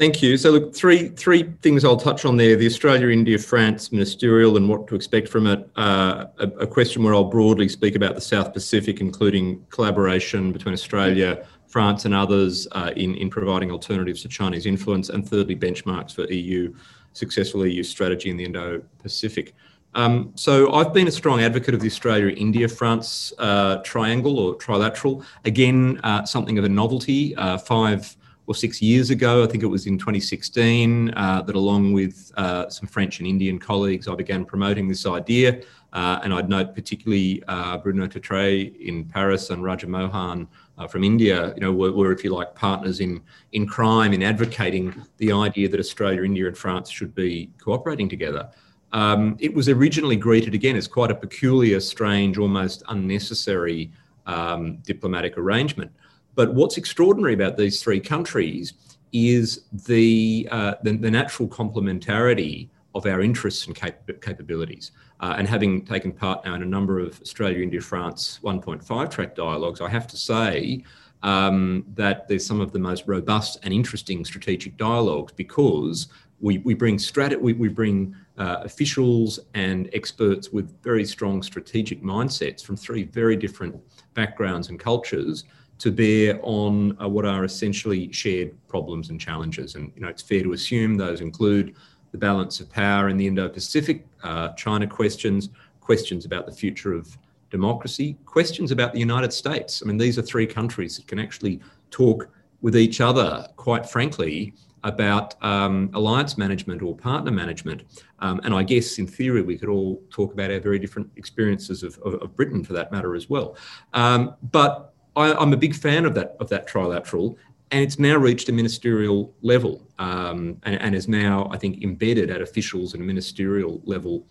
Thank you. So, look, three three things I'll touch on there: the Australia, India, France ministerial, and what to expect from it. Uh, a, a, question where I'll broadly speak about the South Pacific, including collaboration between Australia, France, and others uh, in in providing alternatives to Chinese influence, and thirdly, benchmarks for EU successful EU strategy in the Indo-Pacific. Um, so I've been a strong advocate of the Australia, India, France uh, triangle or trilateral. Again, uh, something of a novelty. Uh, five or six years ago, I think it was in 2016, uh, that along with uh, some French and Indian colleagues, I began promoting this idea. Uh, and I'd note particularly uh, Bruno Tertrais in Paris and Raja Mohan uh, from India, you know, were, were, if you like, partners in, in crime in advocating the idea that Australia, India, and France should be cooperating together. Um, it was originally greeted again as quite a peculiar, strange, almost unnecessary um, diplomatic arrangement. But what's extraordinary about these three countries is the, uh, the, the, natural complementarity of our interests and cap capabilities. Uh, and having taken part now in a number of Australia, India, France 1.5 track dialogues, I have to say um, that there's some of the most robust and interesting strategic dialogues because we, we bring strat we, we bring uh, officials and experts with very strong strategic mindsets from three very different backgrounds and cultures to bear on uh, what are essentially shared problems and challenges. And you know, it's fair to assume those include the balance of power in the Indo-Pacific, uh, China questions, questions about the future of democracy, questions about the United States. I mean, these are three countries that can actually talk with each other, quite frankly, about um, alliance management or partner management. Um, and I guess in theory, we could all talk about our very different experiences of, of, of Britain for that matter as well. Um, but I, am a big fan of that, of that trilateral. And it's now reached a ministerial level um, and, and, is now, I think, embedded at officials and a ministerial level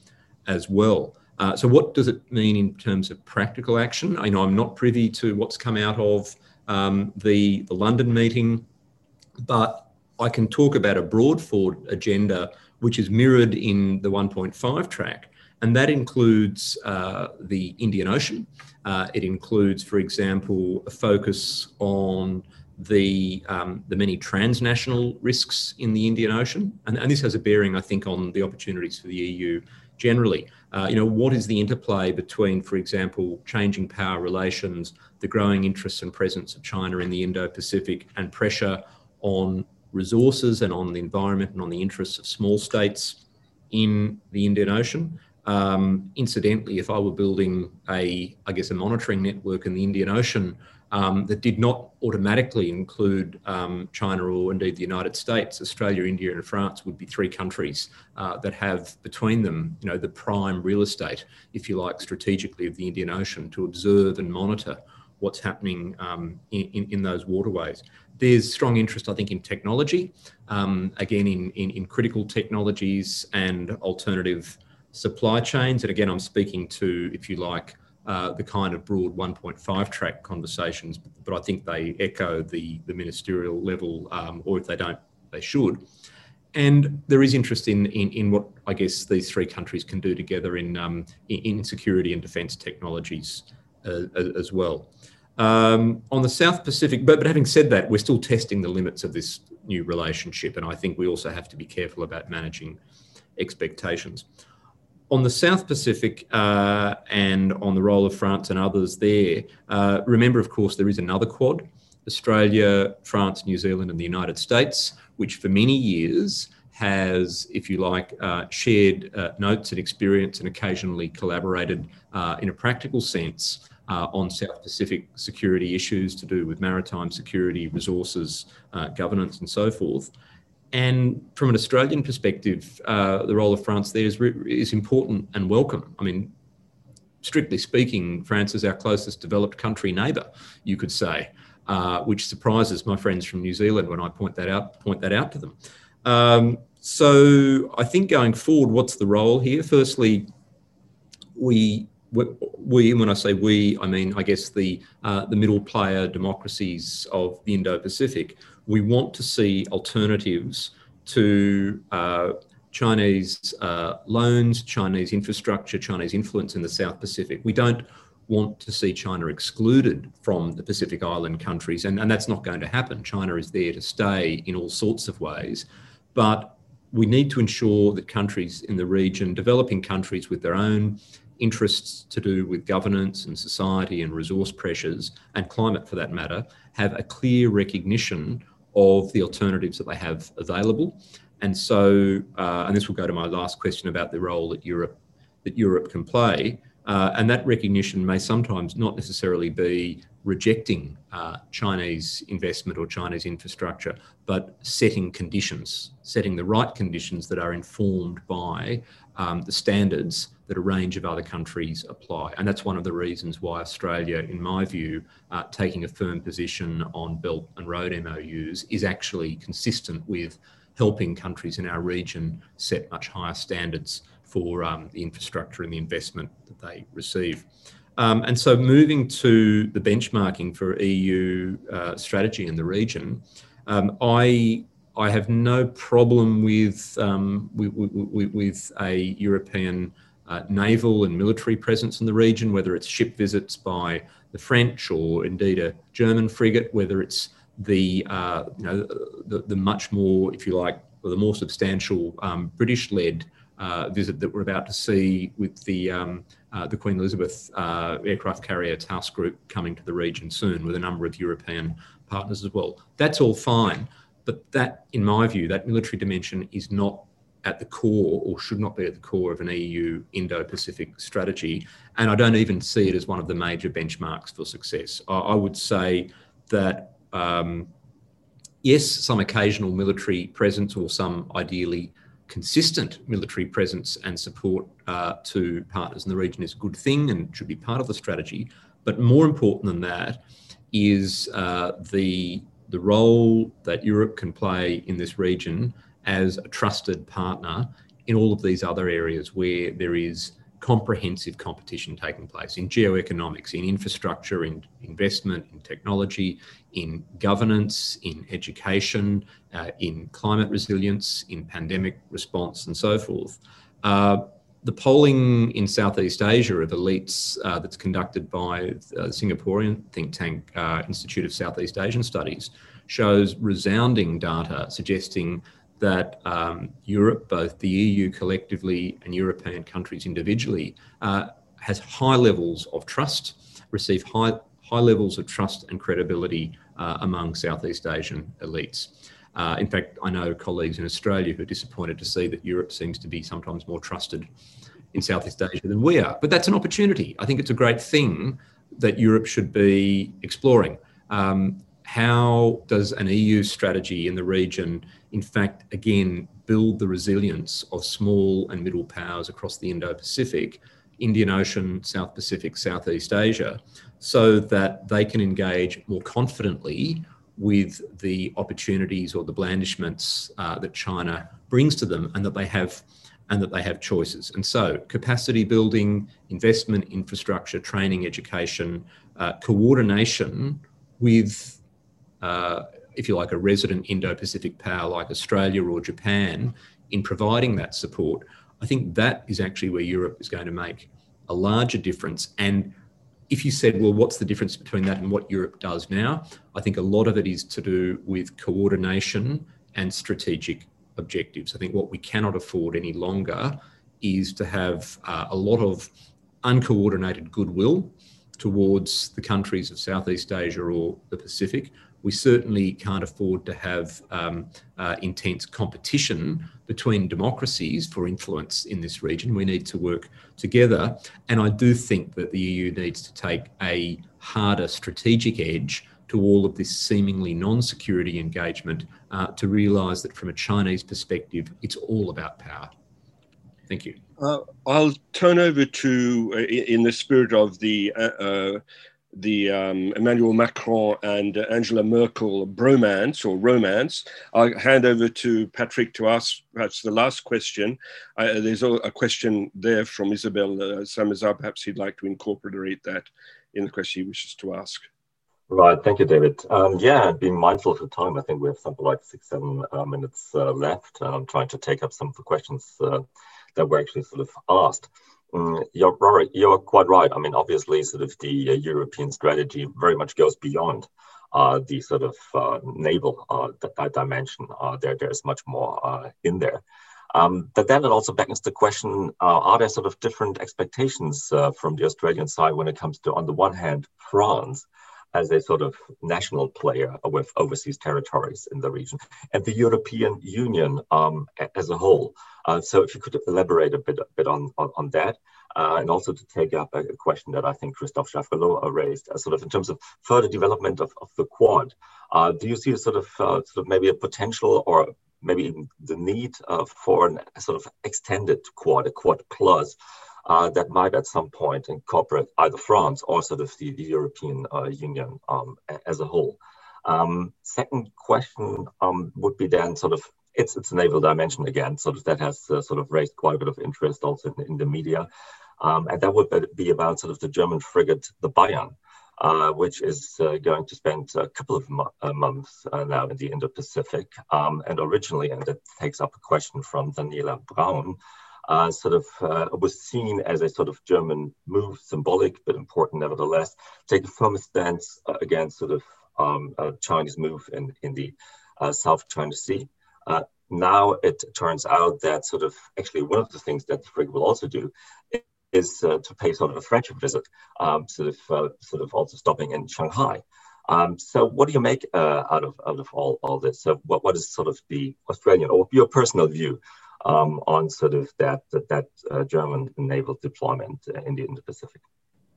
as well. Uh, so, what does it mean in terms of practical action? I know I'm not privy to what's come out of um, the, the London meeting, but I can talk about a broad forward agenda which is mirrored in the 1.5 track, and that includes uh, the Indian Ocean. Uh, it includes, for example, a focus on the um, the many transnational risks in the Indian Ocean, and, and, this has a bearing, I think, on the opportunities for the EU generally. Uh, you know, what is the interplay between, for example, changing power relations, the growing interests and presence of China in the Indo-Pacific, and pressure on resources and on the environment and on the interests of small states in the Indian Ocean. Um, incidentally, if I were building a, I guess, a monitoring network in the Indian Ocean um, that did not automatically include um, China or indeed the United States, Australia, India, and France would be three countries uh, that have between them, you know, the prime real estate, if you like, strategically of the Indian Ocean to observe and monitor what's happening um, in, in, those waterways. There's strong interest, I think, in technology, um, again, in, in, in, critical technologies and alternative supply chains. And again, I'm speaking to, if you like, uh, the kind of broad 1.5 track conversations, but I think they echo the, the ministerial level, um, or if they don't, they should. And there is interest in, in, in what I guess these three countries can do together in, um, in, security and defence technologies uh, as well. Um, on the South Pacific, but, but having said that, we're still testing the limits of this new relationship, and I think we also have to be careful about managing expectations. On the South Pacific uh, and on the role of France and others there, uh, remember, of course, there is another quad Australia, France, New Zealand, and the United States, which for many years has, if you like, uh, shared uh, notes and experience and occasionally collaborated uh, in a practical sense uh, on South Pacific security issues to do with maritime security, resources, governance, and so forth. And from an Australian perspective, uh, the role of France there is, is important and welcome. I mean, strictly speaking, France is our closest developed country neighbour, you could say, uh, which surprises my friends from New Zealand when I point that out point that out to them. Um, so I think going forward, what's the role here? Firstly, we we, when I say we, I mean, I guess the, uh, the middle player democracies of the Indo-Pacific, we want to see alternatives to uh, Chinese uh, loans, Chinese infrastructure, Chinese influence in the South Pacific. We don't want to see China excluded from the Pacific Island countries, and, and that's not going to happen. China is there to stay in all sorts of ways, but we need to ensure that countries in the region, developing countries with their own interests to do with governance and society and resource pressures and climate for that matter have a clear recognition of the alternatives that they have available. And so, uh, and this will go to my last question about the role that Europe that Europe can play. Uh, and that recognition may sometimes not necessarily be rejecting uh, Chinese investment or Chinese infrastructure, but setting conditions, setting the right conditions that are informed by um, the standards that a range of other countries apply. And that's one of the reasons why Australia, in my view, uh, taking a firm position on Belt and Road MOUs is actually consistent with helping countries in our region set much higher standards for um, the infrastructure and the investment that they receive. Um, and so moving to the benchmarking for EU uh, strategy in the region, um, I I have no problem with um, with, with, a European uh, naval and military presence in the region, whether it's ship visits by the French or indeed a German frigate, whether it's the uh, you know the, the, much more, if you like, the more substantial um, British-led uh, visit that we're about to see with the um, uh, the Queen Elizabeth uh, aircraft carrier task group coming to the region soon, with a number of European partners as well. That's all fine, but that, in my view, that military dimension is not at the core or should not be at the core of an EU Indo Pacific strategy. And I don't even see it as one of the major benchmarks for success. I, I would say that, um, yes, some occasional military presence or some ideally consistent military presence and support uh, to partners in the region is a good thing and should be part of the strategy. But more important than that is uh, the the role that Europe can play in this region as a trusted partner in all of these other areas where there is comprehensive competition taking place in geoeconomics, in infrastructure, in investment, in technology, in governance, in education, uh, in climate resilience, in pandemic response, and so forth. Uh, the polling in Southeast Asia of elites uh, that's conducted by the Singaporean think tank uh, Institute of Southeast Asian Studies shows resounding data suggesting that um, Europe, both the EU collectively and European countries individually, uh, has high levels of trust, receive high, high levels of trust and credibility uh, among Southeast Asian elites. Uh, in fact, I know colleagues in Australia who are disappointed to see that Europe seems to be sometimes more trusted in Southeast Asia than we are. But that's an opportunity. I think it's a great thing that Europe should be exploring. Um, how does an EU strategy in the region, in fact, again, build the resilience of small and middle powers across the Indo Pacific, Indian Ocean, South Pacific, Southeast Asia, so that they can engage more confidently with the opportunities or the blandishments uh, that China brings to them and that they have and that they have choices. And so capacity building, investment, infrastructure, training, education, uh, coordination with, uh, if you like, a resident Indo-Pacific power like Australia or Japan in providing that support, I think that is actually where Europe is going to make a larger difference. And if you said, well, what's the difference between that and what Europe does now? I think a lot of it is to do with coordination and strategic objectives. I think what we cannot afford any longer is to have uh, a lot of uncoordinated goodwill towards the countries of Southeast Asia or the Pacific we certainly can't afford to have um, uh, intense competition between democracies for influence in this region. We need to work together. And I do think that the EU needs to take a harder strategic edge to all of this seemingly non security engagement uh, to realise that from a Chinese perspective, it's all about power. Thank you. Uh, I'll turn over to, uh, in the spirit of the uh, uh, the um, Emmanuel Macron and Angela Merkel bromance or romance. I'll hand over to Patrick to ask perhaps the last question. Uh, there's a, a, question there from Isabel uh, Samazar. Perhaps he'd like to incorporate that in the question he wishes to ask. Right, thank you, David. Um, yeah, being mindful of the time, I think we have something like six, seven uh, minutes uh, left. I'm trying to take up some of the questions uh, that were actually sort of asked. Mm, you're, Rory, you're quite right. I mean, obviously, sort of the uh, European strategy very much goes beyond uh, the sort of uh, naval uh, dimension. Uh, there, there's much more uh, in there. Um, but then it also beckons the question: Are there sort of different expectations from the Australian side when it comes to, on the one hand, France? As a sort of national player with overseas territories in the region, and the European Union um, as a whole. Uh, so if you could elaborate a bit, a bit on, on, on that. Uh, and also to take up a, question that I think Christophe Jaffrelot raised, uh, sort of in terms of further development of, of the Quad. Uh, do you see a sort of, uh, sort of maybe a potential or maybe the need uh, for an, a sort of extended Quad, a Quad Plus, that might at some point incorporate either France or sort of the, the European Union um, as a whole? Um, second question um, would be then sort of it's its a naval dimension again. Sort of that has uh, sort of raised quite a bit of interest also in, in the media, um, and that would be about sort of the German frigate, the Bayern. Uh, which is uh, going to spend a couple of mo uh, months uh, now in the Indo-Pacific. Um, and originally, and that takes up a question from Daniela Braun, uh, sort of was seen as a sort of German move, symbolic but important nevertheless, take a firm stance against sort of um, Chinese move in, in the South China Sea. now it turns out that sort of actually one of the things that the frigate will also do is uh, to pay sort of a friendship visit, um, sort of uh, sort of also stopping in Shanghai. Um, so what do you make uh, out of out of all, all this? So what, what is sort of the Australian or your personal view um, on sort of that that, that uh, German naval deployment in the Indo-Pacific?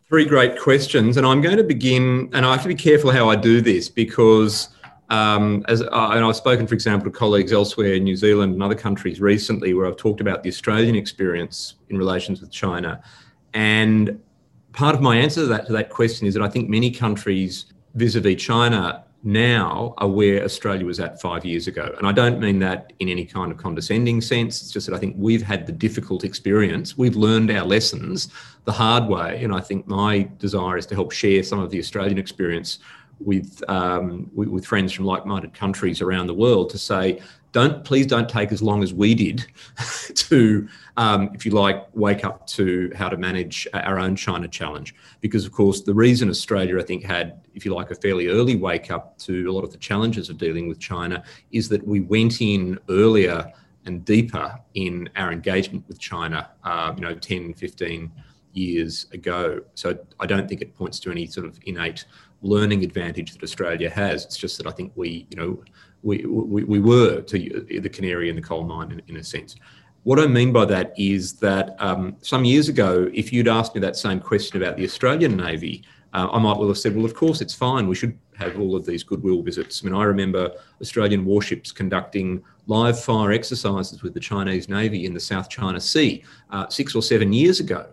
Three great questions, and I'm going to begin, and I have to be careful how I do this because um, as uh, and I've spoken, for example, to colleagues elsewhere in New Zealand and other countries recently, where I've talked about the Australian experience in relations with China, and part of my answer to that to that question is that I think many countries vis-a-vis China now are where Australia was at five years ago. And I don't mean that in any kind of condescending sense. It's just that I think we've had the difficult experience. We've learned our lessons the hard way. And I think my desire is to help share some of the Australian experience with, um, with, friends from like-minded countries around the world to say, don't please don't take as long as we did to, um, if you like, wake up to how to manage our own China challenge. Because of course, the reason Australia, I think, had, if you like, a fairly early wake up to a lot of the challenges of dealing with China is that we went in earlier and deeper in our engagement with China, uh, you know, 10, 15 years ago. So I don't think it points to any sort of innate learning advantage that Australia has. It's just that I think we, you know, we, we, we were to the canary in the coal mine in, in a sense. What I mean by that is that um, some years ago, if you'd asked me that same question about the Australian Navy, uh, I might well have said, well, of course, it's fine. We should have all of these goodwill visits. I mean, I remember Australian warships conducting live fire exercises with the Chinese Navy in the South China Sea uh, six or seven years ago.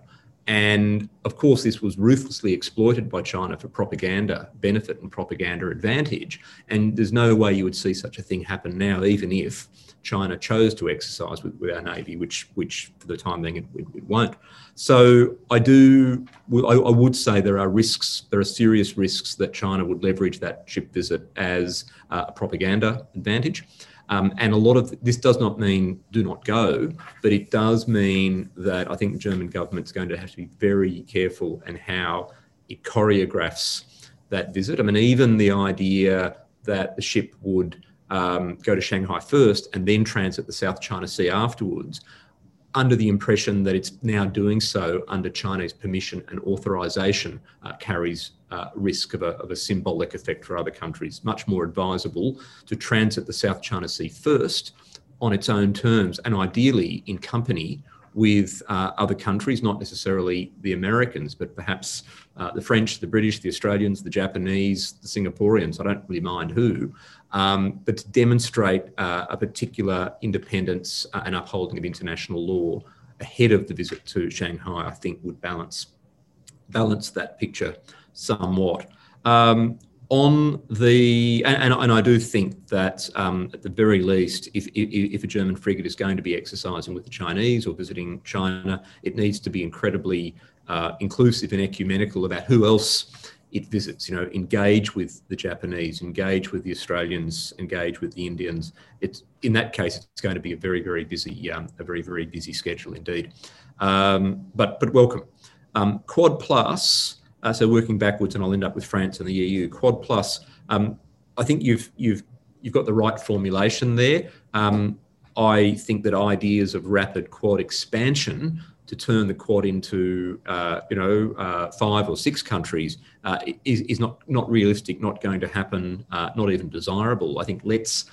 And of course, this was ruthlessly exploited by China for propaganda benefit and propaganda advantage. And there's no way you would see such a thing happen now, even if China chose to exercise with, with our navy, which, which for the time being it, it, it won't. So I do, I, I, would say there are risks, there are serious risks that China would leverage that ship visit as a propaganda advantage. Um, and a lot of this does not mean do not go, but it does mean that I think the German government's going to have to be very careful and how it choreographs that visit. I mean, even the idea that the ship would um, go to Shanghai first and then transit the South China Sea afterwards, under the impression that it's now doing so under Chinese permission and authorization, uh, carries uh, risk of a, of a symbolic effect for other countries. Much more advisable to transit the South China Sea first on its own terms and ideally in company with uh, other countries, not necessarily the Americans, but perhaps uh, the French, the British, the Australians, the Japanese, the Singaporeans. I don't really mind who, um, but to demonstrate uh, a particular independence uh, and upholding of international law ahead of the visit to Shanghai, I think would balance balance that picture somewhat. Um, on the and, and, I do think that um, at the very least, if, if, if a German frigate is going to be exercising with the Chinese or visiting China, it needs to be incredibly uh, inclusive and ecumenical about who else it visits. You know, engage with the Japanese, engage with the Australians, engage with the Indians. It's in that case, it's going to be a very very busy um, a very very busy schedule indeed. Um, but but welcome. Um, Quad Plus. Uh, so working backwards, and I'll end up with France and the EU. Quad Plus. Um, I think you've you've you've got the right formulation there. Um, I think that ideas of rapid quad expansion to turn the quad into uh, you know uh, five or six countries uh, is, is not not realistic, not going to happen, uh, not even desirable. I think let's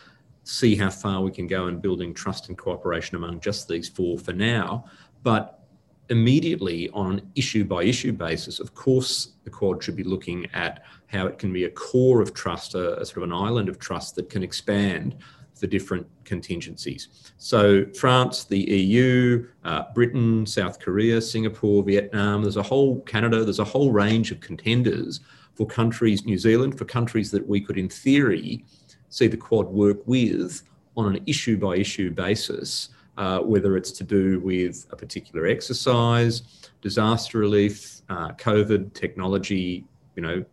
see how far we can go in building trust and cooperation among just these four for now. But immediately on an issue by issue basis, of course, the Quad should be looking at how it can be a core of trust, a, a, sort of an island of trust that can expand for different contingencies. So, France, the EU, uh, Britain, South Korea, Singapore, Vietnam, there's a whole Canada, there's a whole range of contenders for countries, New Zealand, for countries that we could, in theory, see the Quad work with on an issue by issue basis, uh, whether it's to do with a particular exercise, disaster relief, uh, COVID, technology, you know,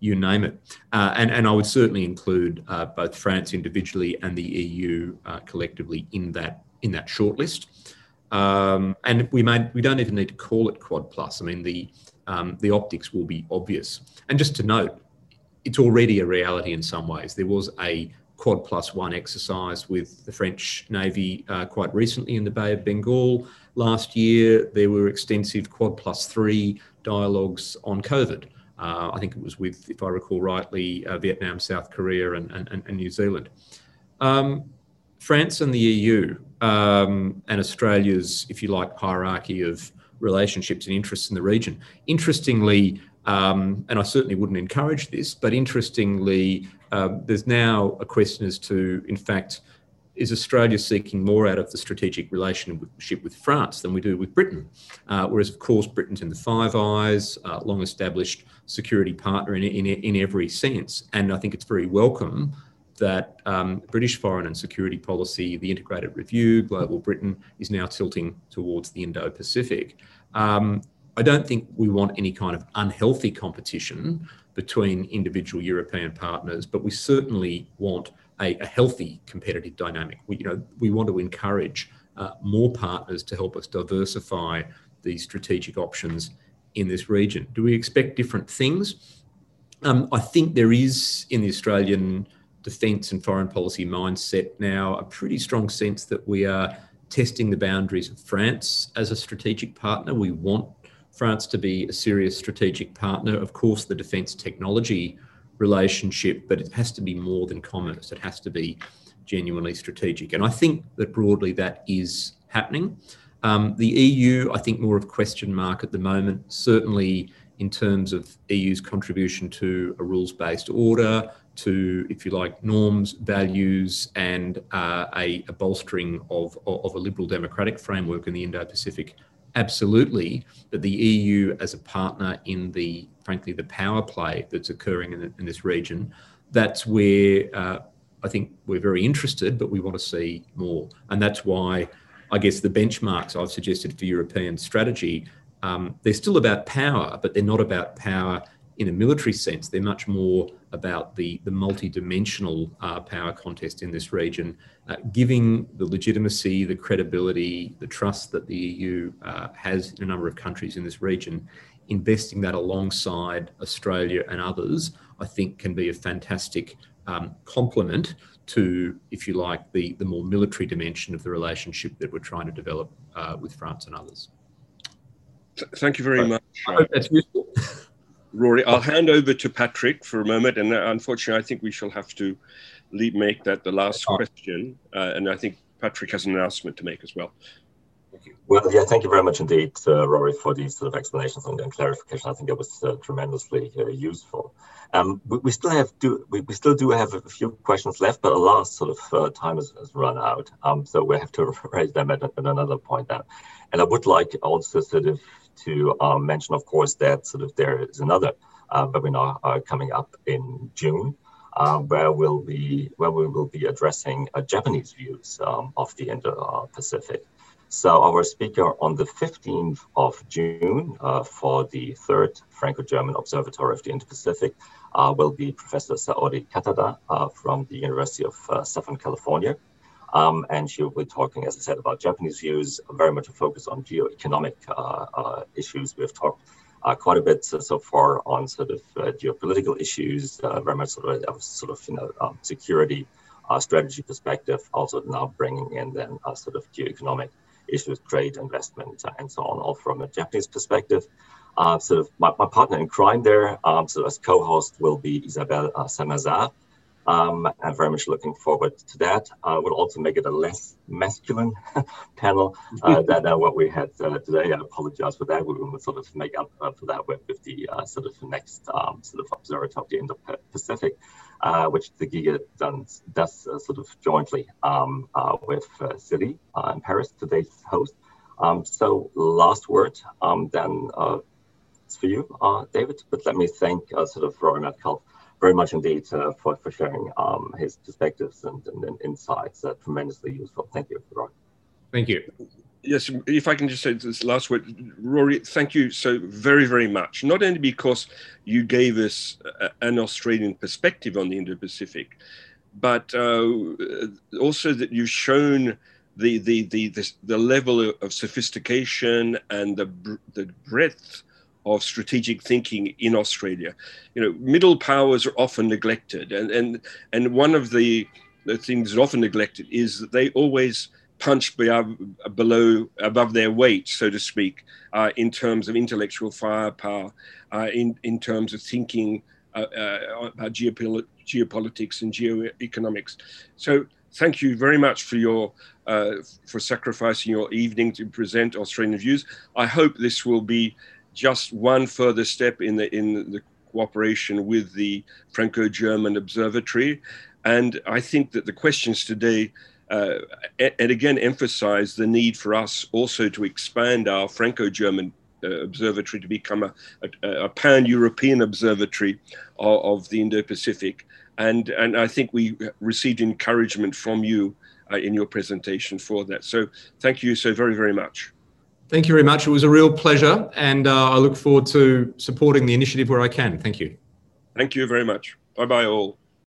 you name it. Uh, and, and I would certainly include uh, both France individually and the EU uh, collectively in that in that shortlist. Um, and we may we don't even need to call it Quad Plus. I mean the um, the optics will be obvious. And just to note, it's already a reality in some ways. There was a Quad Plus One exercise with the French Navy uh, quite recently in the Bay of Bengal. Last year, there were extensive Quad Plus Three dialogues on COVID. Uh, I think it was with, if I recall rightly, uh, Vietnam, South Korea, and, and, and New Zealand. Um, France and the EU um, and Australia's, if you like, hierarchy of relationships and interests in the region. Interestingly, um, and I certainly wouldn't encourage this, but interestingly, uh, there's now a question as to, in fact, is Australia seeking more out of the strategic relationship with France than we do with Britain? Uh, whereas, of course, Britain's in the Five Eyes, uh, long established security partner in, in, in every sense. And I think it's very welcome that um, British foreign and security policy, the integrated review, Global Britain, is now tilting towards the Indo Pacific. Um, I don't think we want any kind of unhealthy competition between individual European partners, but we certainly want a, a healthy competitive dynamic. We, you know, we want to encourage uh, more partners to help us diversify these strategic options in this region. Do we expect different things? Um, I think there is in the Australian defence and foreign policy mindset now a pretty strong sense that we are testing the boundaries of France as a strategic partner. We want France to be a serious strategic partner. Of course, the defence technology relationship, but it has to be more than commerce. It has to be genuinely strategic. And I think that broadly that is happening. Um, the EU, I think, more of question mark at the moment, certainly in terms of EU's contribution to a rules based order, to, if you like, norms, values, and uh, a, a, bolstering of, of a liberal democratic framework in the Indo Pacific. Absolutely, but the EU as a partner in the, frankly, the power play that's occurring in, in this region, that's where uh, I think we're very interested, but we want to see more. And that's why I guess the benchmarks I've suggested for European strategy, um, they're still about power, but they're not about power in a military sense, they're much more about the, the multi-dimensional uh, power contest in this region, uh, giving the legitimacy, the credibility, the trust that the EU uh, has in a number of countries in this region, investing that alongside Australia and others, I think can be a fantastic um, complement to, if you like, the, the more military dimension of the relationship that we're trying to develop uh, with France and others. Thank you very much. I hope that's useful. Rory, I'll hand over to Patrick for a moment, and uh, unfortunately, I think we shall have to leave, make that the last question. Uh, and I think Patrick has an announcement to make as well. Well, yeah, thank you very much indeed, uh, Rory, for these sort of explanations and, and clarification. I think it was uh, tremendously uh, useful. Um, we, we, still have do we, we, still do have a few questions left, but a lot sort of uh, time has, has, run out. Um, so we have to raise them at, at another point now. And I would like also sort of to um, mention, of course, that sort of there is another uh, webinar uh, coming up in June, uh, where we'll be where we will be addressing uh, Japanese views um, of the Indo-Pacific. So our speaker on the 15th of June uh, for the third Franco-German Observatory of the Indo-Pacific uh, will be Professor Saori Katada from the University of Southern California. Um, and she will be talking, as I said, about Japanese views, very much a focus on geo-economic uh, uh, issues. We've talked uh, quite a bit so far on sort of uh, geopolitical issues, uh, very much sort of, sort of you know um, security uh, strategy perspective. Also now bringing in then sort of geo-economic issues, trade, investment, and so on, all from a Japanese perspective. sort of my, my, partner in crime there, um, of as co-host will be Isabelle uh, Saint-Mézard. Um, I'm very much looking forward to that. Uh, will also make it a less masculine panel uh, than uh, what we had uh, today. I apologize for that. We will sort of make up uh, for that with, with the uh, sort of next um, sort of observer of the Indo-Pacific, which the GIGA does, does sort of jointly um, with uh, CERI in Paris, today's host. Um, so last word, um, then it's for you, David. But let me thank sort of Rory Medcalf very much indeed uh, for, for sharing um, his perspectives and, and, and insights. Uh, tremendously useful. Thank you, Rory. Thank you. Yes, if I can just say this last word, Rory, thank you so very, very much. Not only because you gave us an Australian perspective on the Indo-Pacific, but uh, also that you've shown the the the the, the level of sophistication and the the breadth of strategic thinking in Australia. You know, middle powers are often neglected, and and and one of the the things often neglected is that they always punch below above their weight, so to speak, uh, in terms of intellectual firepower, uh, in in terms of thinking uh, uh about geopol- geopolitics and geoeconomics. So thank you very much for your uh, for sacrificing your evening to present Australian views. I hope this will be just one further step in the in the cooperation with the Franco-German Observatory, and I think that the questions today. Uh, and again, emphasize the need for us also to expand our Franco-German uh, observatory to become a, a, a pan-European observatory of, of the Indo-Pacific. And, and I think we received encouragement from you uh, in your presentation for that. So thank you so very, very much. Thank you very much. It was a real pleasure, and uh, I look forward to supporting the initiative where I can. Thank you. Thank you very much. Bye bye, all.